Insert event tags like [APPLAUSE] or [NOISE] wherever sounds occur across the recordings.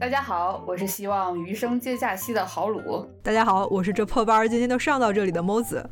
大家好，我是希望余生皆假期的豪鲁。大家好，我是这破班今天都上到这里的猫子。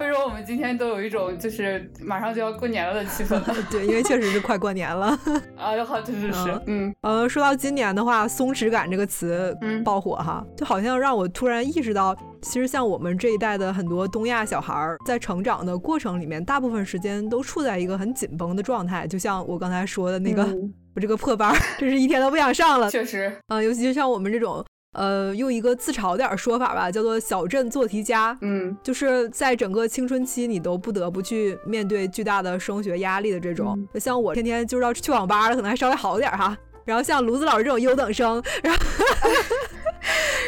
为什么我们今天都有一种就是马上就要过年了的气氛？[LAUGHS] 对，因为确实是快过年了。[LAUGHS] 啊，好，确实是。嗯，呃，说到今年的话，“松弛感”这个词爆火哈，就好像让我突然意识到，其实像我们这一代的很多东亚小孩儿，在成长的过程里面，大部分时间都处在一个很紧绷的状态。就像我刚才说的那个。[LAUGHS] 我这个破班，[LAUGHS] 真是一天都不想上了。确实，啊，尤其就像我们这种，呃，用一个自嘲点说法吧，叫做“小镇做题家”。嗯，就是在整个青春期，你都不得不去面对巨大的升学压力的这种。像我天天就是要去网吧了，可能还稍微好点哈。然后像卢子老师这种优等生，然后。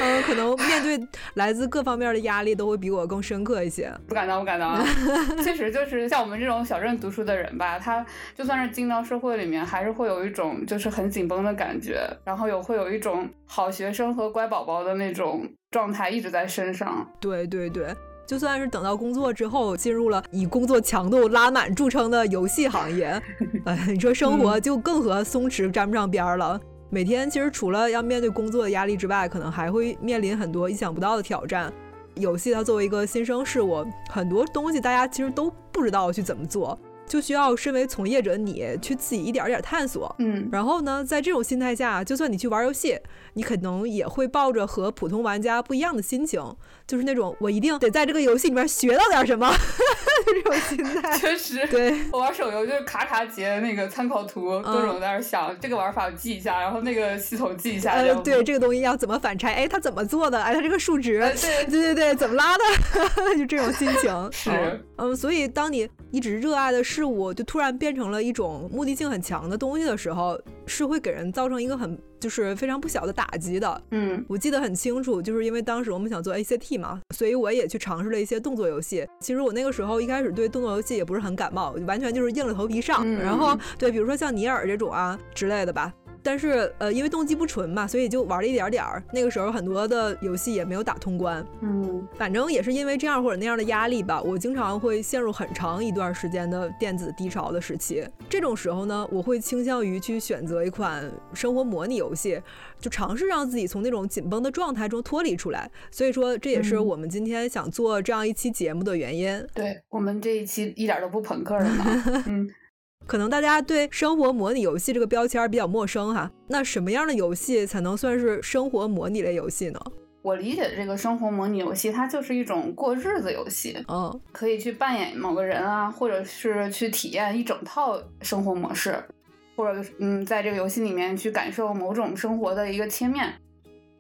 嗯，可能面对来自各方面的压力都会比我更深刻一些。不敢当，不敢当。[LAUGHS] 确实，就是像我们这种小镇读书的人吧，他就算是进到社会里面，还是会有一种就是很紧绷的感觉，然后有会有一种好学生和乖宝宝的那种状态一直在身上。对对对，就算是等到工作之后，进入了以工作强度拉满著称的游戏行业，[LAUGHS] 哎，你说生活就更和松弛沾不上边儿了。每天其实除了要面对工作的压力之外，可能还会面临很多意想不到的挑战。游戏它作为一个新生事物，很多东西大家其实都不知道去怎么做。就需要身为从业者你去自己一点点探索，嗯，然后呢，在这种心态下，就算你去玩游戏，你可能也会抱着和普通玩家不一样的心情，就是那种我一定得在这个游戏里面学到点什么 [LAUGHS] 这种心态。确实，对我玩手游就是卡卡截那个参考图，各种在那想这个玩法记一下，然后那个系统记一下。呃，对，这个东西要怎么反拆？哎，它怎么做的？哎，它这个数值，[LAUGHS] 对对对对，怎么拉的？[LAUGHS] 就这种心情。是，嗯，所以当你一直热爱的事物就突然变成了一种目的性很强的东西的时候，是会给人造成一个很就是非常不小的打击的。嗯，我记得很清楚，就是因为当时我们想做 ACT 嘛，所以我也去尝试了一些动作游戏。其实我那个时候一开始对动作游戏也不是很感冒，完全就是硬着头皮上。然后对，比如说像尼尔这种啊之类的吧。但是，呃，因为动机不纯嘛，所以就玩了一点点儿。那个时候很多的游戏也没有打通关。嗯，反正也是因为这样或者那样的压力吧，我经常会陷入很长一段时间的电子低潮的时期。这种时候呢，我会倾向于去选择一款生活模拟游戏，就尝试让自己从那种紧绷的状态中脱离出来。所以说，这也是我们今天想做这样一期节目的原因。对我们这一期一点都不朋克了呢。[LAUGHS] 嗯。可能大家对生活模拟游戏这个标签比较陌生哈，那什么样的游戏才能算是生活模拟类游戏呢？我理解的这个生活模拟游戏，它就是一种过日子游戏，嗯，可以去扮演某个人啊，或者是去体验一整套生活模式，或者嗯，在这个游戏里面去感受某种生活的一个切面。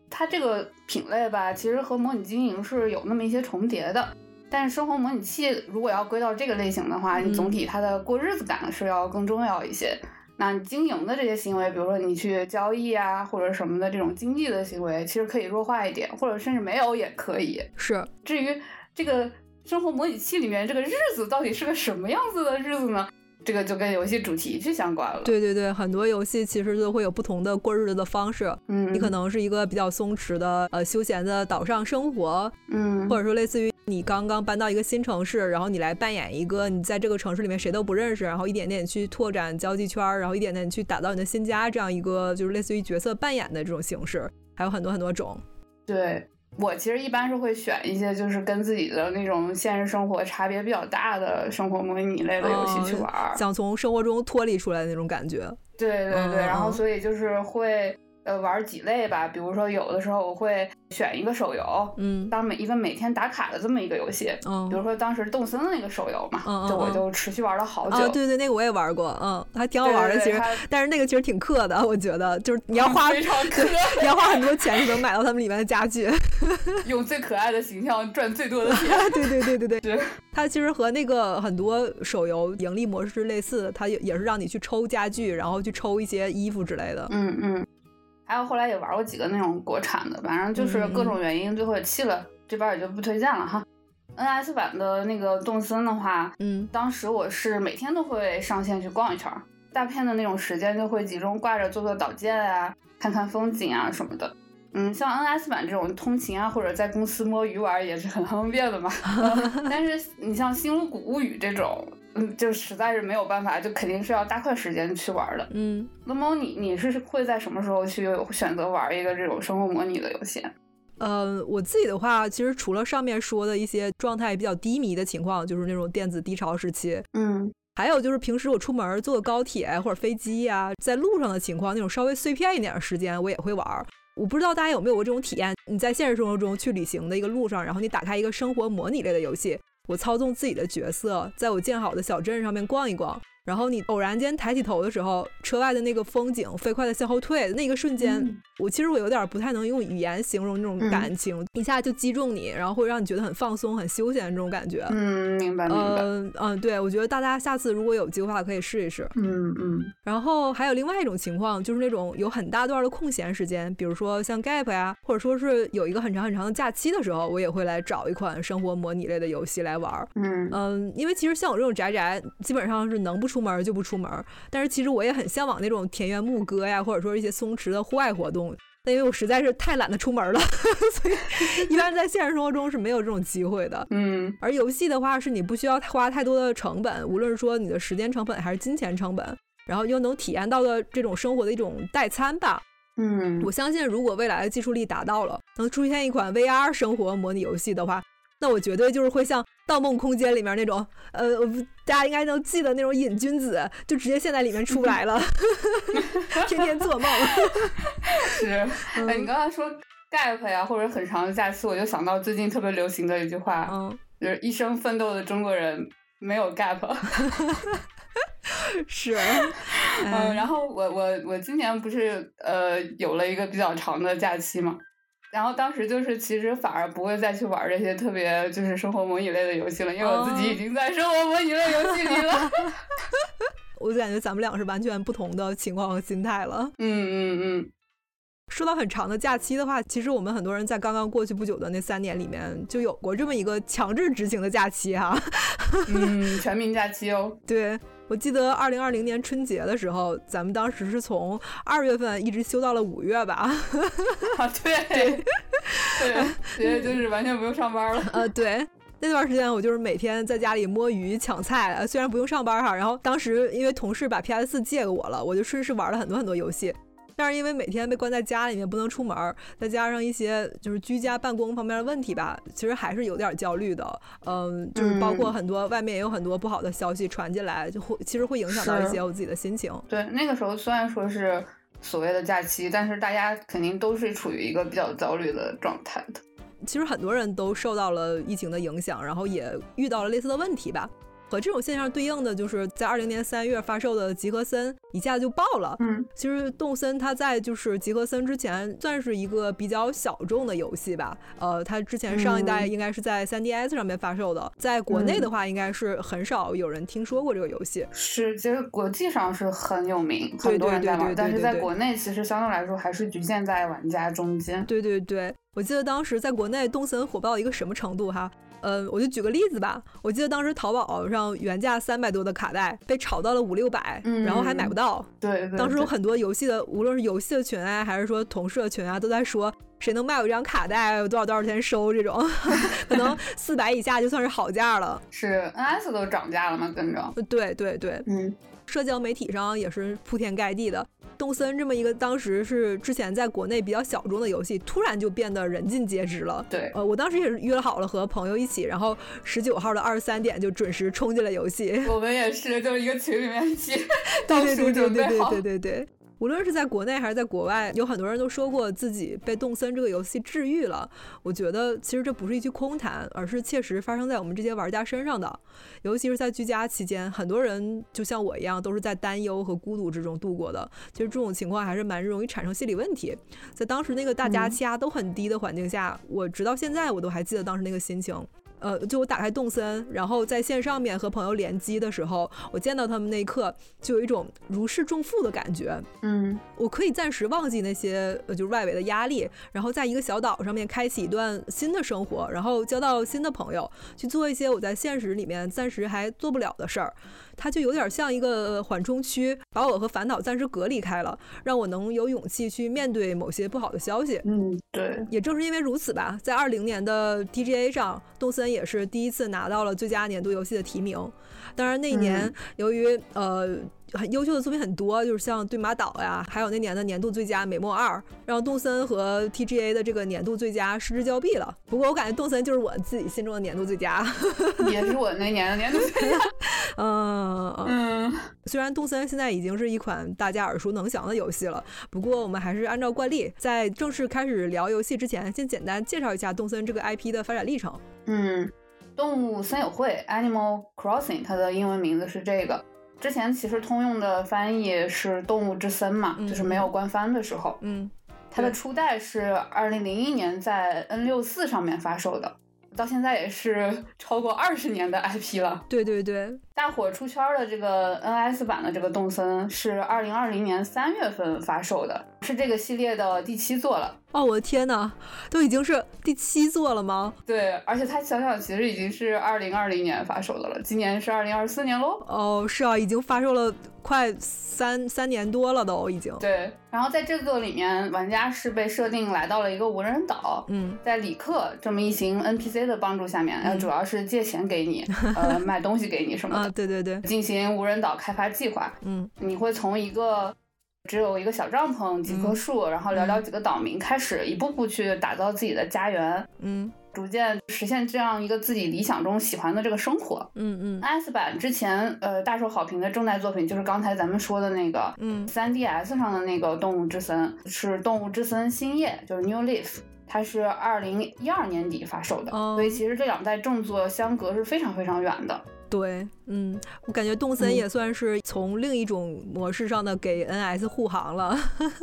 它这个品类吧，其实和模拟经营是有那么一些重叠的。但是生活模拟器如果要归到这个类型的话，你总体它的过日子感是要更重要一些。那你经营的这些行为，比如说你去交易啊或者什么的这种经济的行为，其实可以弱化一点，或者甚至没有也可以。是。至于这个生活模拟器里面这个日子到底是个什么样子的日子呢？这个就跟游戏主题去相关了。对对对，很多游戏其实都会有不同的过日子的方式。嗯，你可能是一个比较松弛的呃休闲的岛上生活，嗯，或者说类似于你刚刚搬到一个新城市，然后你来扮演一个你在这个城市里面谁都不认识，然后一点点去拓展交际圈，然后一点点去打造你的新家，这样一个就是类似于角色扮演的这种形式，还有很多很多种。对。我其实一般是会选一些就是跟自己的那种现实生活差别比较大的生活模拟类的游戏去玩，想从生活中脱离出来的那种感觉。对对对，然后所以就是会。呃，玩几类吧，比如说有的时候我会选一个手游，嗯，当每一个每天打卡的这么一个游戏，嗯，比如说当时动森的那个手游嘛，嗯就我就持续玩了好久。对对，那个我也玩过，嗯，还挺好玩的，其实，但是那个其实挺氪的，我觉得，就是你要花 [LAUGHS] 非常氪，你要花很多钱才能买到他们里面的家具，[LAUGHS] 用最可爱的形象赚最多的钱。[LAUGHS] 对对对对对，它其实和那个很多手游盈利模式是类似的，它也也是让你去抽家具，然后去抽一些衣服之类的。嗯嗯。还有后来也玩过几个那种国产的，反正就是各种原因最后也弃了，这边也就不推荐了哈。NS 版的那个动森的话，嗯，当时我是每天都会上线去逛一圈，大片的那种时间就会集中挂着做做导建啊，看看风景啊什么的。嗯，像 NS 版这种通勤啊或者在公司摸鱼玩也是很方便的嘛。[LAUGHS] 但是你像《星露谷物语》这种。嗯，就实在是没有办法，就肯定是要大块时间去玩的。嗯，那么你你是会在什么时候去选择玩一个这种生活模拟的游戏？呃，我自己的话，其实除了上面说的一些状态比较低迷的情况，就是那种电子低潮时期，嗯，还有就是平时我出门坐高铁或者飞机呀，在路上的情况，那种稍微碎片一点的时间，我也会玩。我不知道大家有没有过这种体验？你在现实生活中去旅行的一个路上，然后你打开一个生活模拟类的游戏，我操纵自己的角色，在我建好的小镇上面逛一逛。然后你偶然间抬起头的时候，车外的那个风景飞快的向后退，那个瞬间，我其实我有点不太能用语言形容那种感情，一下就击中你，然后会让你觉得很放松、很休闲这种感觉。嗯，明白明白。嗯嗯，对，我觉得大家下次如果有计划可以试一试。嗯嗯。然后还有另外一种情况，就是那种有很大段的空闲时间，比如说像 gap 呀，或者说是有一个很长很长的假期的时候，我也会来找一款生活模拟类的游戏来玩。嗯嗯，因为其实像我这种宅宅，基本上是能不出门就不出门。但是其实我也很向往那种田园牧歌呀，或者说一些松弛的户外活动。但因为我实在是太懒得出门了，所以一般在现实生活中是没有这种机会的。嗯，而游戏的话，是你不需要花太多的成本，无论是说你的时间成本还是金钱成本，然后又能体验到的这种生活的一种代餐吧。嗯，我相信如果未来的技术力达到了，能出现一款 VR 生活模拟游戏的话。那我绝对就是会像《盗梦空间》里面那种，呃，大家应该能记得那种瘾君子，就直接陷在里面出不来了，[LAUGHS] 天天做梦。[LAUGHS] 是，哎，你刚才说 gap 呀，或者很长的假期，我就想到最近特别流行的一句话，嗯，就是一生奋斗的中国人没有 gap。[LAUGHS] 是，嗯，然后我我我今年不是呃有了一个比较长的假期嘛。然后当时就是，其实反而不会再去玩这些特别就是生活模拟类的游戏了，因为我自己已经在生活模拟类游戏里了。[LAUGHS] 我就感觉咱们俩是完全不同的情况和心态了。嗯嗯嗯。说到很长的假期的话，其实我们很多人在刚刚过去不久的那三年里面，就有过这么一个强制执行的假期哈。嗯，全民假期哦。[LAUGHS] 对。我记得二零二零年春节的时候，咱们当时是从二月份一直休到了五月吧？[LAUGHS] 啊，对，对，直接就是完全不用上班了。呃，对，那段时间我就是每天在家里摸鱼抢菜，虽然不用上班哈，然后当时因为同事把 PS 四借给我了，我就顺势玩了很多很多游戏。但是因为每天被关在家里面不能出门，再加上一些就是居家办公方面的问题吧，其实还是有点焦虑的。嗯，就是包括很多外面也有很多不好的消息传进来，就会其实会影响到一些我自己的心情。对，那个时候虽然说是所谓的假期，但是大家肯定都是处于一个比较焦虑的状态的。其实很多人都受到了疫情的影响，然后也遇到了类似的问题吧。和这种现象对应的，就是在二零年三月发售的《吉和森》一下子就爆了。嗯，其实动森它在就是《吉和森》之前算是一个比较小众的游戏吧。呃，它之前上一代应该是在 3DS 上面发售的，在国内的话，应该是很少有人听说过这个游戏。是，其实国际上是很有名，很多人在玩，但是在国内其实相对来说还是局限在玩家中间。对对对，我记得当时在国内动森火爆到一个什么程度哈？嗯，我就举个例子吧。我记得当时淘宝上原价三百多的卡带被炒到了五六百，然后还买不到。对，当时有很多游戏的，无论是游戏的群啊，还是说同事的群啊，都在说谁能卖我一张卡带，有多少多少钱收这种，[LAUGHS] 可能四百以下就算是好价了。是，NS 都涨价了吗？跟着？对对对，嗯，社交媒体上也是铺天盖地的。动森这么一个当时是之前在国内比较小众的游戏，突然就变得人尽皆知了。对，呃，我当时也是约好了和朋友一起，然后十九号的二十三点就准时冲进了游戏。我们也是，就是一个群里面一起 [LAUGHS] 倒数准备好。对对对对。无论是在国内还是在国外，有很多人都说过自己被动森这个游戏治愈了。我觉得其实这不是一句空谈，而是切实发生在我们这些玩家身上的。尤其是在居家期间，很多人就像我一样，都是在担忧和孤独之中度过的。其实这种情况还是蛮容易产生心理问题。在当时那个大家气压都很低的环境下，我直到现在我都还记得当时那个心情。呃，就我打开动森，然后在线上面和朋友联机的时候，我见到他们那一刻，就有一种如释重负的感觉。嗯，我可以暂时忘记那些呃，就是外围的压力，然后在一个小岛上面开启一段新的生活，然后交到新的朋友，去做一些我在现实里面暂时还做不了的事儿。它就有点像一个缓冲区，把我和烦恼暂时隔离开了，让我能有勇气去面对某些不好的消息。嗯，对。也正是因为如此吧，在二零年的 TGA 上，动森也是第一次拿到了最佳年度游戏的提名。当然那一年由于呃。很优秀的作品很多，就是像《对马岛》呀，还有那年的年度最佳《美墨二》，让动森和 TGA 的这个年度最佳失之交臂了。不过我感觉动森就是我自己心中的年度最佳，[LAUGHS] 也是我那年的年度最佳。[LAUGHS] 嗯嗯。虽然动森现在已经是一款大家耳熟能详的游戏了，不过我们还是按照惯例，在正式开始聊游戏之前，先简单介绍一下动森这个 IP 的发展历程。嗯，动物森友会 （Animal Crossing） 它的英文名字是这个。之前其实通用的翻译是《动物之森》嘛，就是没有官方的时候。嗯，它的初代是二零零一年在 N 六四上面发售的。到现在也是超过二十年的 IP 了。对对对，大火出圈的这个 NS 版的这个动森是二零二零年三月份发售的，是这个系列的第七作了。哦，我的天呐，都已经是第七作了吗？对，而且它想想其实已经是二零二零年发售的了，今年是二零二四年喽。哦，是啊，已经发售了快三三年多了都已经。对，然后在这个里面，玩家是被设定来到了一个无人岛，嗯，在里克这么一行 NPC 的帮助下面，呃，主要是借钱给你，呃，[LAUGHS] 买东西给你什么的。对对对，进行无人岛开发计划。嗯，你会从一个。只有一个小帐篷、几棵树，然后寥寥几个岛民，开始一步步去打造自己的家园，嗯，逐渐实现这样一个自己理想中喜欢的这个生活，嗯嗯。S 版之前呃大受好评的正代作品就是刚才咱们说的那个，嗯，3DS 上的那个《动物之森》是《动物之森新叶》，就是 New Leaf，它是二零一二年底发售的，所以其实这两代正作相隔是非常非常远的。对，嗯，我感觉动森也算是从另一种模式上的给 NS 护航了。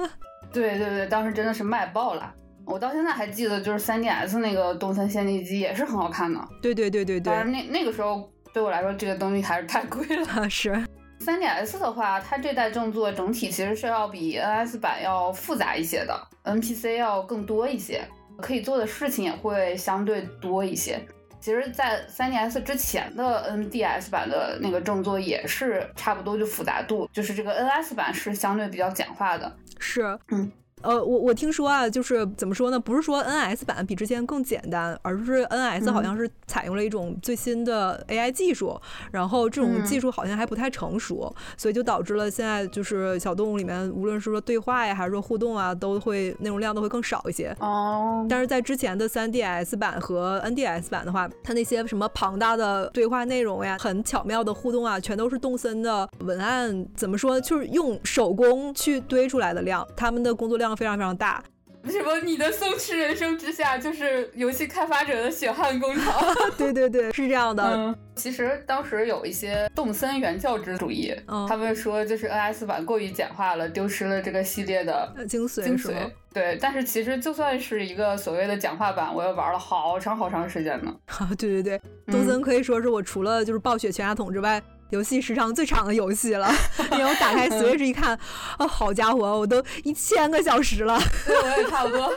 [LAUGHS] 对对对，当时真的是卖爆了。我到现在还记得，就是 3DS 那个动森限定机也是很好看的。对对对对对。但是那那个时候对我来说，这个东西还是太贵了。是。3DS 的话，它这代正作整体其实是要比 NS 版要复杂一些的，NPC 要更多一些，可以做的事情也会相对多一些。其实，在 3DS 之前的 NDS 版的那个正作也是差不多，就复杂度，就是这个 NS 版是相对比较简化的。是，嗯。呃，我我听说啊，就是怎么说呢？不是说 NS 版比之前更简单，而是 NS 好像是采用了一种最新的 AI 技术，然后这种技术好像还不太成熟，所以就导致了现在就是小动物里面，无论是说对话呀，还是说互动啊，都会内容量都会更少一些。哦。但是在之前的 3DS 版和 NDS 版的话，它那些什么庞大的对话内容呀，很巧妙的互动啊，全都是动森的文案，怎么说，就是用手工去堆出来的量，他们的工作量。非常非常大，[LAUGHS] 什么？你的松弛人生之下就是游戏开发者的血汗工厂？[LAUGHS] 对对对，是这样的。嗯，其实当时有一些动森原教旨主义，他们说就是 NS 版过于简化了，丢失了这个系列的精髓。精髓。对，但是其实就算是一个所谓的简化版，我也玩了好长好长时间呢。[LAUGHS] 对对对，动森可以说是我除了就是暴雪全家桶之外。游戏时长最长的游戏了，因为我打开 Switch 一看，哦，好家伙，我都一千个小时了，对，我也差不多，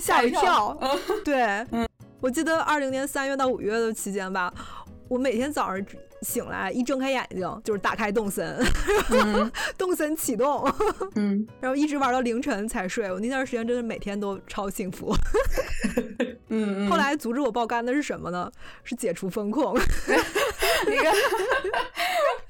吓一跳。对，我记得二零年三月到五月的期间吧，我每天早上醒来一睁开眼睛就是打开动森，[LAUGHS] 动森启动，嗯，[LAUGHS] 然后一直玩到凌晨才睡。我那段时间真的每天都超幸福。嗯，[LAUGHS] 后来阻止我爆肝的是什么呢？是解除风控。那个，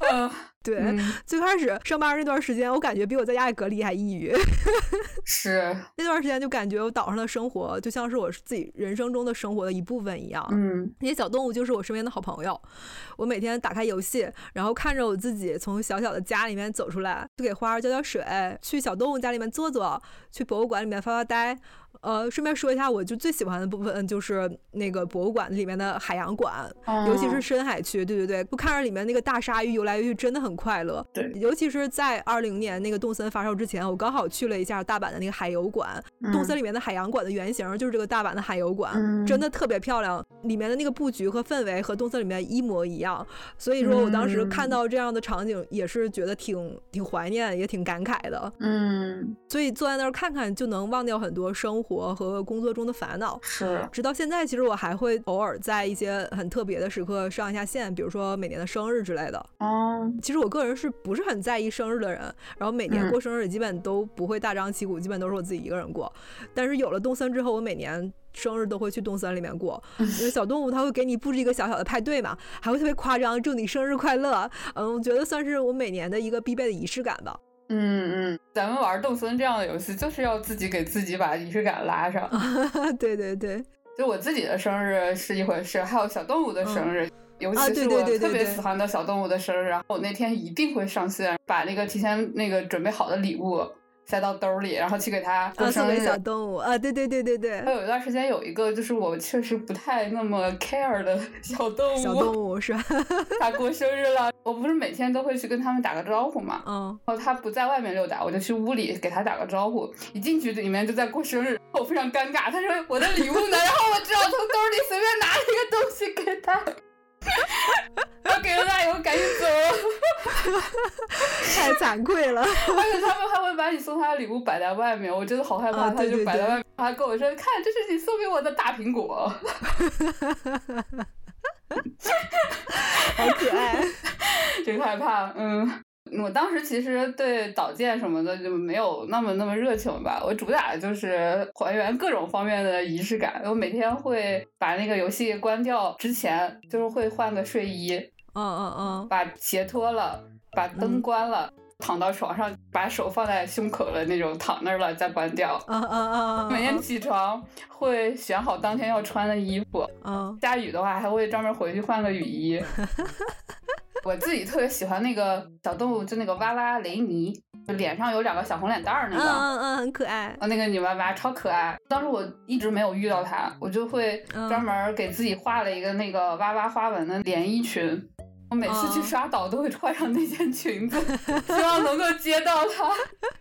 [LAUGHS] 嗯，对，最开始上班那段时间，我感觉比我在家里隔离还抑郁。[LAUGHS] 是那段时间就感觉我岛上的生活就像是我自己人生中的生活的一部分一样。嗯，那些小动物就是我身边的好朋友。我每天打开游戏，然后看着我自己从小小的家里面走出来，去给花儿浇浇水，去小动物家里面坐坐，去博物馆里面发发呆。呃，顺便说一下，我就最喜欢的部分就是那个博物馆里面的海洋馆，尤其是深海区。对对对，就看着里面那个大鲨鱼游来游去，真的很快乐。对，尤其是在二零年那个动森发售之前，我刚好去了一下大阪的那个海游馆。动森里面的海洋馆的原型就是这个大阪的海游馆，真的特别漂亮，里面的那个布局和氛围和动森里面一模一样。所以说我当时看到这样的场景，也是觉得挺挺怀念，也挺感慨的。嗯，所以坐在那儿看看，就能忘掉很多生。活和工作中的烦恼。是，直到现在，其实我还会偶尔在一些很特别的时刻上一下线，比如说每年的生日之类的。哦，其实我个人是不是很在意生日的人？然后每年过生日基本都不会大张旗鼓，基本都是我自己一个人过。但是有了动森之后，我每年生日都会去动森里面过，[LAUGHS] 因为小动物它会给你布置一个小小的派对嘛，还会特别夸张，祝你生日快乐。嗯，我觉得算是我每年的一个必备的仪式感吧。嗯嗯，咱们玩动森这样的游戏，就是要自己给自己把仪式感拉上。[LAUGHS] 对对对，就我自己的生日是一回事，还有小动物的生日，尤其是我特别喜欢的小动物的生日，然后我那天一定会上线，把那个提前那个准备好的礼物。塞到兜里，然后去给它过生日。小动物啊，对对对对对。还有一段时间有一个，就是我确实不太那么 care 的 [LAUGHS] 小动物。小动物是吧？[LAUGHS] 他过生日了，我不是每天都会去跟他们打个招呼嘛。嗯。然后他不在外面溜达，我就去屋里给他打个招呼。一进去里面就在过生日，我非常尴尬。他说我的礼物呢？[LAUGHS] 然后我只好从兜里随便拿了一个东西给他。我 [LAUGHS] 给了他以后赶紧走，[LAUGHS] 太惭愧了。而且他们还会把你送他的礼物摆在外面，我真的好害怕。他就摆在外面，他跟我说：“看，这是你送给我的大苹果。[LAUGHS] ”好可爱，真害怕。嗯。我当时其实对导建什么的就没有那么那么热情吧，我主打的就是还原各种方面的仪式感。我每天会把那个游戏关掉之前，就是会换个睡衣，嗯嗯嗯，把鞋脱了，把灯关了，躺到床上，把手放在胸口的那种躺那儿了再关掉。嗯嗯嗯，每天起床会选好当天要穿的衣服，嗯，下雨的话还会专门回去换个雨衣。[LAUGHS] 我自己特别喜欢那个小动物，就那个哇哇雷尼，就脸上有两个小红脸蛋儿那个，嗯嗯嗯，很可爱。啊，那个女娃娃超可爱。当时我一直没有遇到它，我就会专门给自己画了一个那个哇哇花纹的连衣裙。我每次去刷岛都会穿上那件裙子，[LAUGHS] 希望能够接到它。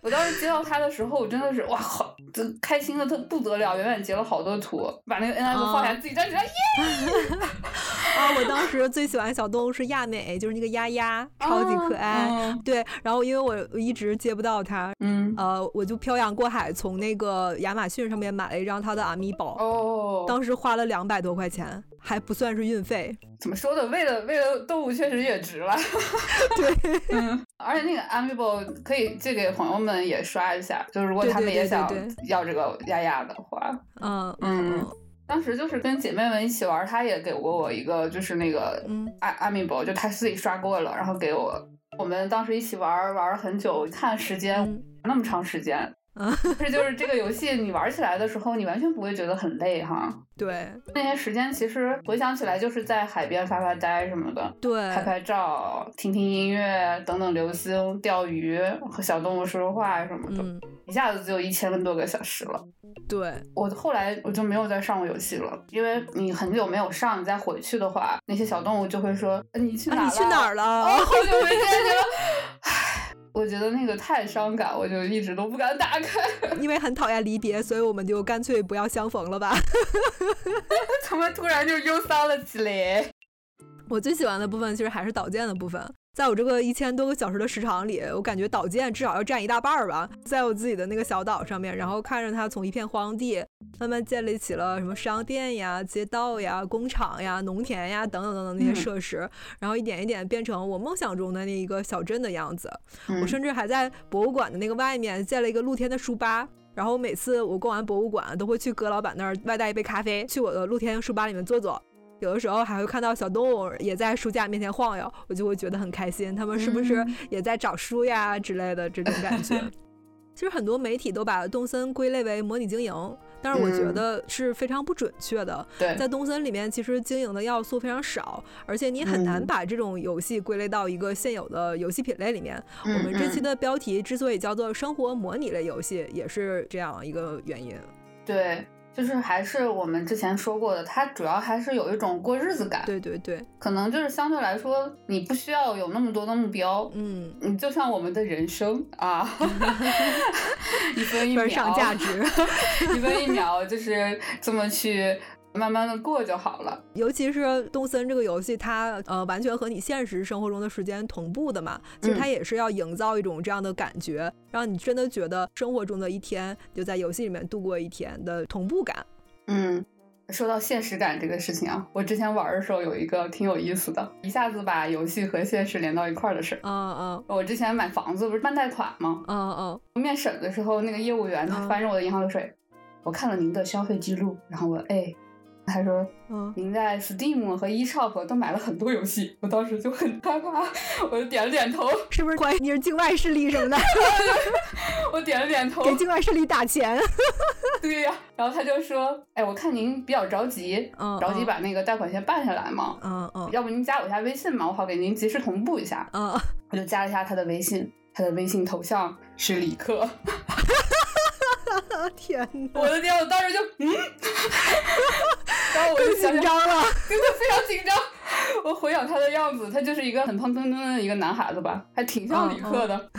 我当时接到它的时候，我真的是哇，好，开心的特不得了，远远截了好多图，把那个 N F 放下，自己站起来，耶！[LAUGHS] 啊，我当时最喜欢小动物是亚美，就是那个丫丫，超级可爱。对，然后因为我一直接不到它，嗯，呃，我就漂洋过海从那个亚马逊上面买了一张它的阿米宝，哦，当时花了两百多块钱。还不算是运费，怎么说的？为了为了动物，确实也值了。[LAUGHS] 对，[LAUGHS] 嗯，而且那个 Amiibo 可以借给朋友们也刷一下，就是如果他们也想要这个丫丫的话，嗯嗯。当时就是跟姐妹们一起玩，她也给过我一个，就是那个 Amiibo，就她自己刷过了，然后给我。我们当时一起玩玩了很久，看时间那么长时间。嗯，[LAUGHS] 这就是这个游戏，你玩起来的时候，你完全不会觉得很累哈。对，那些时间其实回想起来，就是在海边发发呆什么的，对，拍拍照、听听音乐、等等流星、钓鱼和小动物说说话什么的，一下子就一千多个小时了。对，我后来我就没有再上过游戏了，因为你很久没有上，你再回去的话，那些小动物就会说你去哪了？你去哪儿了？好久没见你了。[LAUGHS] 唉。我觉得那个太伤感，我就一直都不敢打开。[LAUGHS] 因为很讨厌离别，所以我们就干脆不要相逢了吧。[LAUGHS] 怎么突然就忧伤了起来？我最喜欢的部分其实还是导剑的部分。在我这个一千多个小时的时长里，我感觉岛建至少要占一大半儿吧。在我自己的那个小岛上面，然后看着它从一片荒地，慢慢建立起了什么商店呀、街道呀、工厂呀、农田呀等等等等那些设施，然后一点一点变成我梦想中的那一个小镇的样子。我甚至还在博物馆的那个外面建了一个露天的书吧。然后每次我逛完博物馆，都会去葛老板那儿外带一杯咖啡，去我的露天书吧里面坐坐。有的时候还会看到小动物也在书架面前晃悠，我就会觉得很开心。他们是不是也在找书呀之类的这种感觉？[LAUGHS] 其实很多媒体都把动森归类为模拟经营，但是我觉得是非常不准确的。对，在动森里面，其实经营的要素非常少，而且你很难把这种游戏归类到一个现有的游戏品类里面。我们这期的标题之所以叫做“生活模拟类游戏”，也是这样一个原因。对。就是还是我们之前说过的，它主要还是有一种过日子感。对对对，可能就是相对来说，你不需要有那么多的目标。嗯，你就像我们的人生啊，[LAUGHS] 一分一秒上价值，[LAUGHS] 一分一秒就是这么去慢慢的过就好了。尤其是动森这个游戏，它呃完全和你现实生活中的时间同步的嘛，其实它也是要营造一种这样的感觉，让你真的觉得生活中的一天就在游戏里面度过一天的同步感。嗯。说到现实感这个事情啊，我之前玩的时候有一个挺有意思的，一下子把游戏和现实连到一块儿的事儿。嗯嗯，我之前买房子不是办贷款吗？嗯嗯，面审的时候，那个业务员他翻着我的银行流水，我看了您的消费记录，然后我哎。他说：“嗯，您在 Steam 和 eShop 都买了很多游戏。”我当时就很害怕，我就点了点头，是不是怀疑你是境外势力什么的？[LAUGHS] 我点了点头，给境外势力打钱。[LAUGHS] 对呀，然后他就说：“哎，我看您比较着急，嗯着急把那个贷款先办下来嘛。嗯嗯，要不您加我一下微信嘛，我好给您及时同步一下。”嗯，我就加了一下他的微信，他的微信头像是李克。[LAUGHS] 天哪！我的天，我当时就嗯，然后我就紧张了，[LAUGHS] 真的非常紧张。我回想他的样子，他就是一个很胖墩墩的一个男孩子吧，还挺像李克的。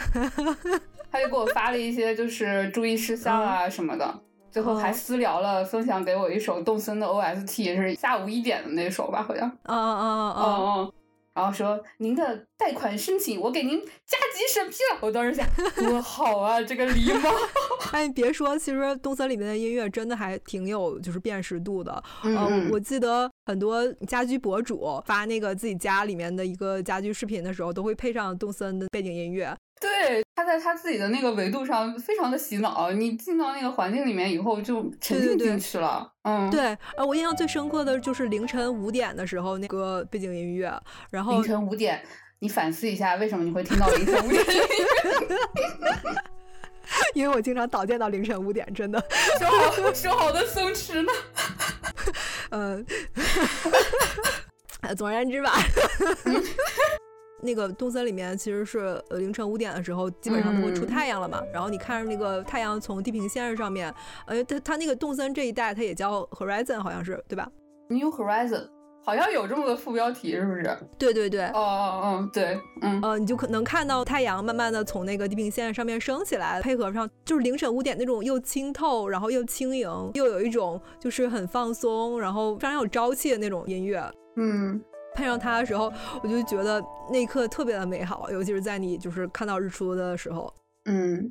[LAUGHS] 他就给我发了一些就是注意事项啊什么的，最后还私聊了，分享给我一首动森的 OST，是下午一点的那首吧，好像。嗯嗯嗯嗯。然后说您的贷款申请我给您加急审批了，我当时想多好啊，这个礼貌。[LAUGHS] 哎，你别说，其实动森里面的音乐真的还挺有就是辨识度的。嗯，我记得很多家居博主发那个自己家里面的一个家居视频的时候，都会配上动森的背景音乐。对，他在他自己的那个维度上非常的洗脑，你进到那个环境里面以后就沉浸进去了。嗯，对，呃，我印象最深刻的就是凌晨五点的时候那个背景音乐，然后凌晨五点，你反思一下为什么你会听到凌晨五点？[LAUGHS] 因为我经常导电到凌晨五点，真的说好说好的松弛呢？嗯，[LAUGHS] [LAUGHS] 总而言之吧。那个动森里面其实是凌晨五点的时候，基本上都会出太阳了嘛。然后你看着那个太阳从地平线上面，呃，它它那个动森这一带它也叫 Horizon，好像是对吧？New Horizon，好像有这么个副标题，是不是？对对对。哦哦哦，对，嗯，呃，你就可能看到太阳慢慢的从那个地平线上面升起来，配合上就是凌晨五点那种又清透，然后又轻盈，又有一种就是很放松，然后非常有朝气的那种音乐。嗯。配上它的时候，我就觉得那一刻特别的美好，尤其是在你就是看到日出的时候，嗯。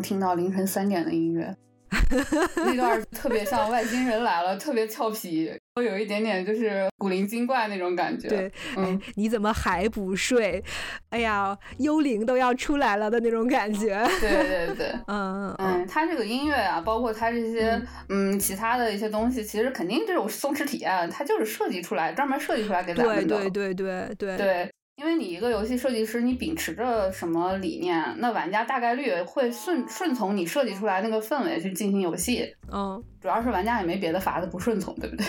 听到凌晨三点的音乐，[LAUGHS] 那段特别像外星人来了，特别俏皮，都有一点点就是古灵精怪那种感觉。对，嗯，你怎么还不睡？哎呀，幽灵都要出来了的那种感觉。[LAUGHS] 对对对，嗯嗯，他这个音乐啊，包括他这些嗯其他的一些东西，其实肯定这种松弛体验，它就是设计出来，专门设计出来给咱们的。对对对对对。你一个游戏设计师，你秉持着什么理念，那玩家大概率会顺顺从你设计出来那个氛围去进行游戏。嗯，主要是玩家也没别的法子不顺从，对不对？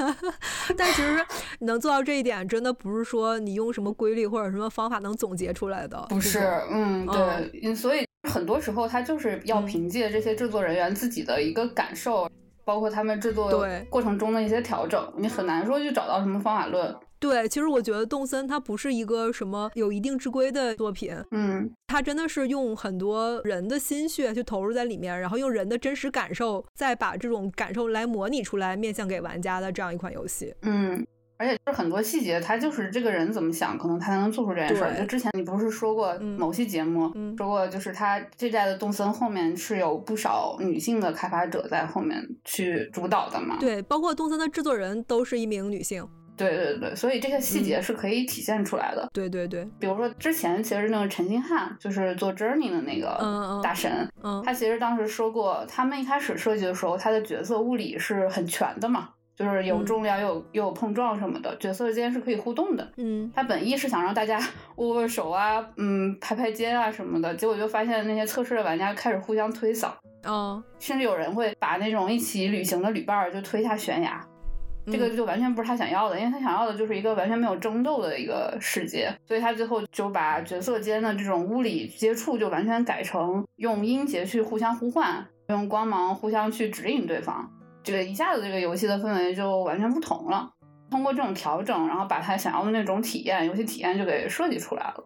[LAUGHS] 但其实能做到这一点，真的不是说你用什么规律或者什么方法能总结出来的。不是，嗯，对，所以很多时候他就是要凭借这些制作人员自己的一个感受，包括他们制作过程中的一些调整，你很难说去找到什么方法论。对，其实我觉得动森它不是一个什么有一定之规的作品，嗯，它真的是用很多人的心血去投入在里面，然后用人的真实感受，再把这种感受来模拟出来，面向给玩家的这样一款游戏。嗯。而且就是很多细节，他就是这个人怎么想，可能他才能做出这件事儿。就之前你不是说过某期节目，说过就是他这代的动森后面是有不少女性的开发者在后面去主导的嘛？对，包括动森的制作人都是一名女性。对对对，所以这些细节是可以体现出来的。对对对，比如说之前其实那个陈星汉就是做 Journey 的那个大神，他其实当时说过，他们一开始设计的时候，他的角色物理是很全的嘛。就是有重量又有又有碰撞什么的，角色之间是可以互动的。嗯，他本意是想让大家握握手啊，嗯，拍拍肩啊什么的，结果就发现那些测试的玩家开始互相推搡，嗯，甚至有人会把那种一起旅行的旅伴就推下悬崖，这个就完全不是他想要的，因为他想要的就是一个完全没有争斗的一个世界，所以他最后就把角色间的这种物理接触就完全改成用音节去互相呼唤，用光芒互相去指引对方。这个一下子，这个游戏的氛围就完全不同了。通过这种调整，然后把他想要的那种体验，游戏体验就给设计出来了。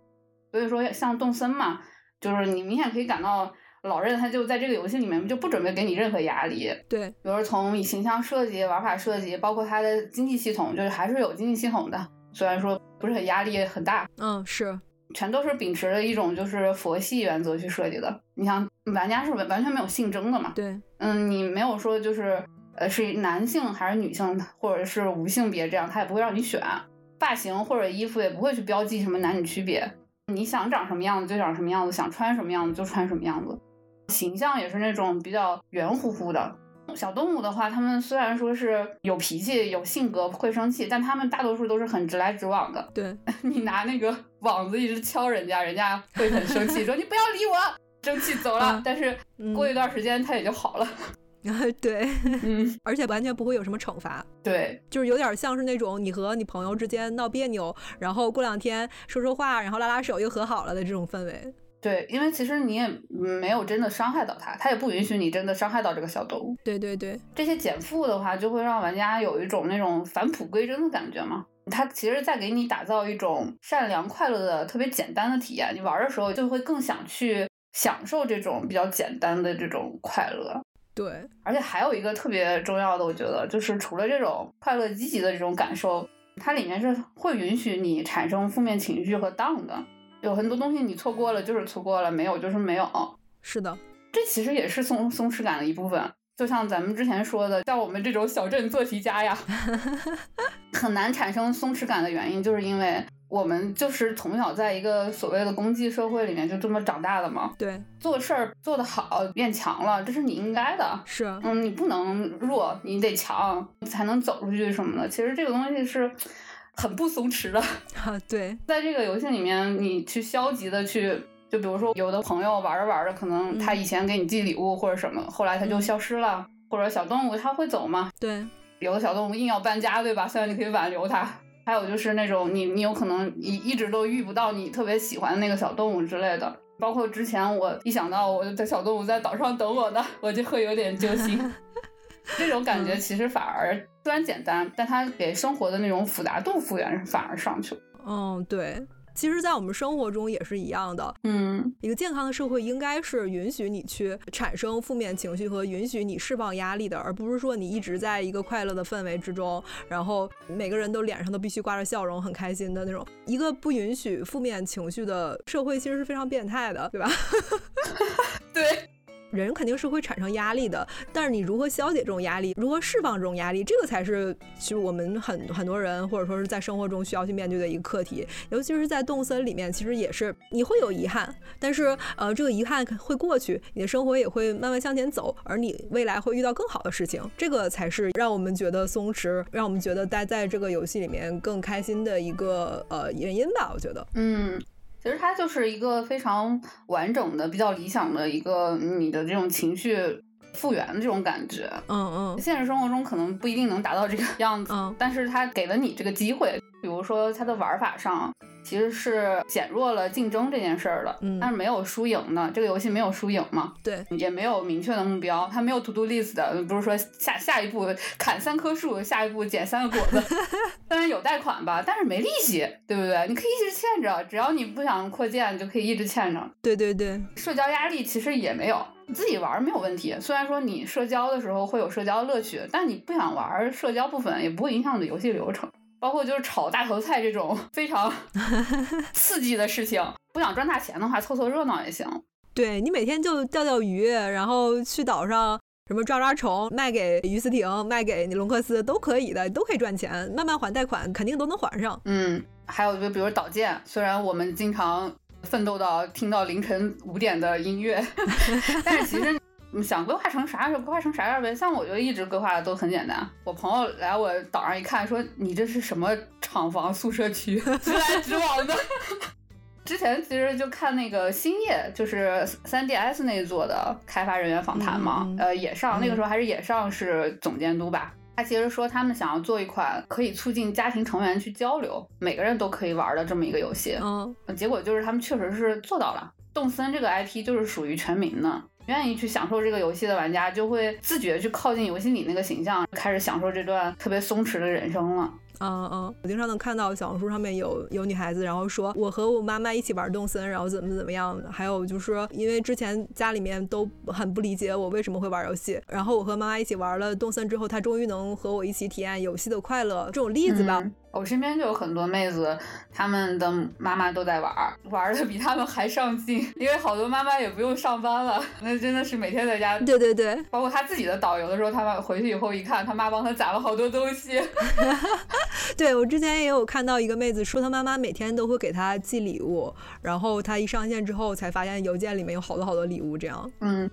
所以说，像动森嘛，就是你明显可以感到老任他就在这个游戏里面就不准备给你任何压力。对，比如从形象设计、玩法设计，包括它的经济系统，就是还是有经济系统的，虽然说不是很压力很大。嗯，是，全都是秉持了一种就是佛系原则去设计的。你像玩家是完完全没有性征的嘛？对，嗯，你没有说就是。呃，是男性还是女性，或者是无性别这样，他也不会让你选发型或者衣服，也不会去标记什么男女区别。你想长什么样子就长什么样子，想穿什么样子就穿什么样子。形象也是那种比较圆乎乎的。小动物的话，它们虽然说是有脾气、有性格、会生气，但它们大多数都是很直来直往的。对 [LAUGHS] 你拿那个网子一直敲人家，人家会很生气，说你不要理我，生气走了。但是过一段时间它也就好了。[LAUGHS] 对，嗯，[LAUGHS] 而且完全不会有什么惩罚，对，就是有点像是那种你和你朋友之间闹别扭，然后过两天说说话，然后拉拉手又和好了的这种氛围。对，因为其实你也没有真的伤害到它，它也不允许你真的伤害到这个小动物。对对对，这些减负的话，就会让玩家有一种那种返璞归真的感觉嘛。它其实在给你打造一种善良快乐的特别简单的体验，你玩的时候就会更想去享受这种比较简单的这种快乐。对，而且还有一个特别重要的，我觉得就是除了这种快乐积极的这种感受，它里面是会允许你产生负面情绪和 down 的。有很多东西你错过了就是错过了，没有就是没有。是的，这其实也是松松弛感的一部分。就像咱们之前说的，像我们这种小镇做题家呀，[LAUGHS] 很难产生松弛感的原因，就是因为。我们就是从小在一个所谓的公绩社会里面就这么长大的嘛。对，做事儿做得好，变强了，这是你应该的。是，嗯，你不能弱，你得强才能走出去什么的。其实这个东西是很不松弛的。[LAUGHS] 啊，对，在这个游戏里面，你去消极的去，就比如说有的朋友玩着玩着，可能他以前给你寄礼物或者什么，后来他就消失了，或者小动物它会走吗。对，有的小动物硬要搬家，对吧？虽然你可以挽留它。还有就是那种你你有可能一一直都遇不到你特别喜欢的那个小动物之类的，包括之前我一想到我的小动物在岛上等我呢，我就会有点揪心。[LAUGHS] 这种感觉其实反而虽然简单，但它给生活的那种复杂度复原反而上去了。嗯，对。其实，在我们生活中也是一样的。嗯，一个健康的社会应该是允许你去产生负面情绪和允许你释放压力的，而不是说你一直在一个快乐的氛围之中，然后每个人都脸上都必须挂着笑容，很开心的那种。一个不允许负面情绪的社会，其实是非常变态的，对吧？[LAUGHS] 对。人肯定是会产生压力的，但是你如何消解这种压力，如何释放这种压力，这个才是其实我们很很多人或者说是在生活中需要去面对的一个课题。尤其是在动森里面，其实也是你会有遗憾，但是呃，这个遗憾会过去，你的生活也会慢慢向前走，而你未来会遇到更好的事情，这个才是让我们觉得松弛，让我们觉得待在这个游戏里面更开心的一个呃原因吧。我觉得，嗯。其实它就是一个非常完整的、比较理想的一个你的这种情绪复原的这种感觉。嗯嗯，现实生活中可能不一定能达到这个样子，但是它给了你这个机会。比如说它的玩法上，其实是减弱了竞争这件事儿的，嗯但是没有输赢呢。这个游戏没有输赢嘛，对，也没有明确的目标，它没有 to do list 的，不是说下下一步砍三棵树，下一步捡三个果子。[LAUGHS] 当然有贷款吧，但是没利息，对不对？你可以一直欠着，只要你不想扩建，你就可以一直欠着。对对对，社交压力其实也没有，你自己玩儿没有问题。虽然说你社交的时候会有社交乐趣，但你不想玩儿社交部分也不会影响你的游戏流程。包括就是炒大头菜这种非常 [LAUGHS] 刺激的事情，不想赚大钱的话，凑凑热闹也行。对你每天就钓钓鱼，然后去岛上什么抓抓虫，卖给于思婷，卖给你隆克斯都可以的，都可以赚钱，慢慢还贷款，肯定都能还上。嗯，还有就比如岛建，虽然我们经常奋斗到听到凌晨五点的音乐，[LAUGHS] [LAUGHS] 但是其实。你想规划成啥样就规划成啥样呗，像我就一直规划的都很简单。我朋友来我岛上一看，说你这是什么厂房宿舍区，[LAUGHS] 直来直往的。之前其实就看那个星夜，就是三 DS 那一座的开发人员访谈嘛，呃，野上、嗯那个时候还是野上是总监督吧。他其实说他们想要做一款可以促进家庭成员去交流，每个人都可以玩的这么一个游戏。嗯，结果就是他们确实是做到了。动森这个 IP 就是属于全民的，愿意去享受这个游戏的玩家就会自觉去靠近游戏里那个形象，开始享受这段特别松弛的人生了。嗯嗯，我经常能看到小红书上面有有女孩子，然后说我和我妈妈一起玩动森，然后怎么怎么样的。还有就是因为之前家里面都很不理解我为什么会玩游戏，然后我和妈妈一起玩了动森之后，她终于能和我一起体验游戏的快乐。这种例子吧，嗯我身边就有很多妹子，她们的妈妈都在玩儿，玩的比她们还上进，[LAUGHS] 因为好多妈妈也不用上班了，那真的是每天在家。对对对，包括她自己的导游的时候，她妈回去以后一看，她妈帮她攒了好多东西。[LAUGHS] 对我之前也有看到一个妹子说，她妈妈每天都会给她寄礼物，然后她一上线之后才发现邮件里面有好多好多礼物，这样。嗯，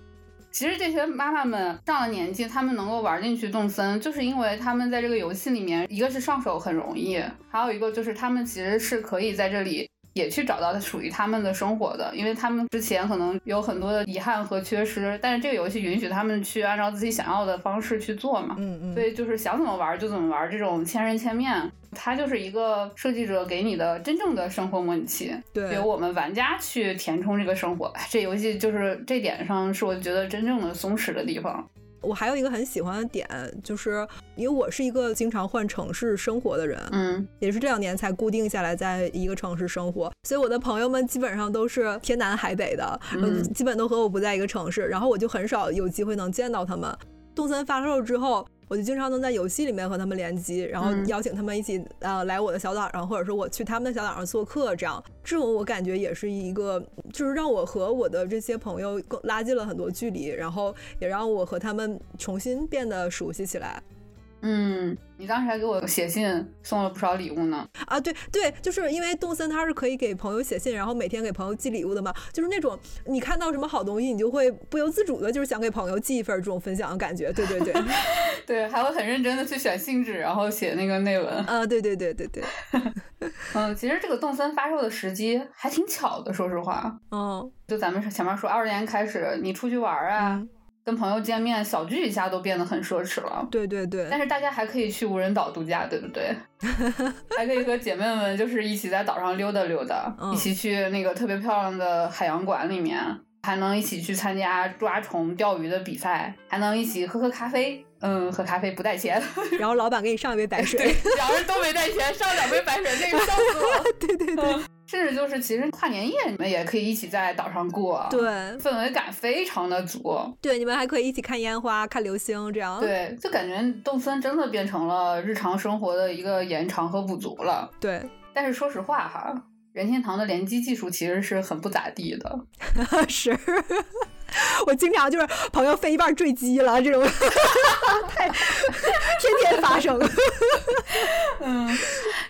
其实这些妈妈们上了年纪，她们能够玩进去动森，就是因为她们在这个游戏里面，一个是上手很容易，还有一个就是她们其实是可以在这里。也去找到属于他们的生活的，因为他们之前可能有很多的遗憾和缺失，但是这个游戏允许他们去按照自己想要的方式去做嘛。嗯嗯，所以就是想怎么玩就怎么玩，这种千人千面，它就是一个设计者给你的真正的生活模拟器，对，由我们玩家去填充这个生活。哎这游戏就是这点上是我觉得真正的松弛的地方。我还有一个很喜欢的点，就是因为我是一个经常换城市生活的人，嗯，也是这两年才固定下来在一个城市生活，所以我的朋友们基本上都是天南海北的，嗯基本都和我不在一个城市，然后我就很少有机会能见到他们。动森发售之后，我就经常能在游戏里面和他们联机，然后嗯邀请他们一起呃来我的小岛上，或者说我去他们的小岛上做客，这样这种我感觉也是一个，就是让我和我的这些朋友更拉近了很多距离，然后也让我和他们重新变得熟悉起来。嗯，你当时还给我写信送了不少礼物呢。啊，对对，就是因为动森它是可以给朋友写信，然后每天给朋友寄礼物的嘛，就是那种你看到什么好东西，你就会不由自主的，就是想给朋友寄一份这种分享的感觉。对对对，[LAUGHS] 对，还会很认真的去选信纸，然后写那个内文。啊，对对对对对，[LAUGHS] 嗯，其实这个动森发售的时机还挺巧的，说实话。嗯，就咱们前面说，二年开始你出去玩啊，嗯跟朋友见面小聚一下都变得很奢侈了。对对对，但是大家还可以去无人岛度假，对不对？[LAUGHS] 还可以和姐妹们就是一起在岛上溜达溜达，嗯一起去那个特别漂亮的海洋馆里面，还能一起去参加抓虫、钓鱼的比赛，还能一起喝喝咖啡。嗯，喝咖啡不带钱，[LAUGHS] 然后老板给你上一杯白水。对，两人都没带钱，上两杯白水，那个笑死我了。[LAUGHS] 对对对嗯甚至就是其实跨年夜你们也可以一起在岛上过，对氛围感非常的足。对，你们还可以一起看烟花、看流星，这样。对，就感觉动森真的变成了日常生活的一个延长和补足了。对，但是说实话哈，任天堂的联机技术其实是很不咋地的。[LAUGHS] 是。我经常就是朋友飞一半坠机了，这种 [LAUGHS] 太天天发生。[LAUGHS] 嗯，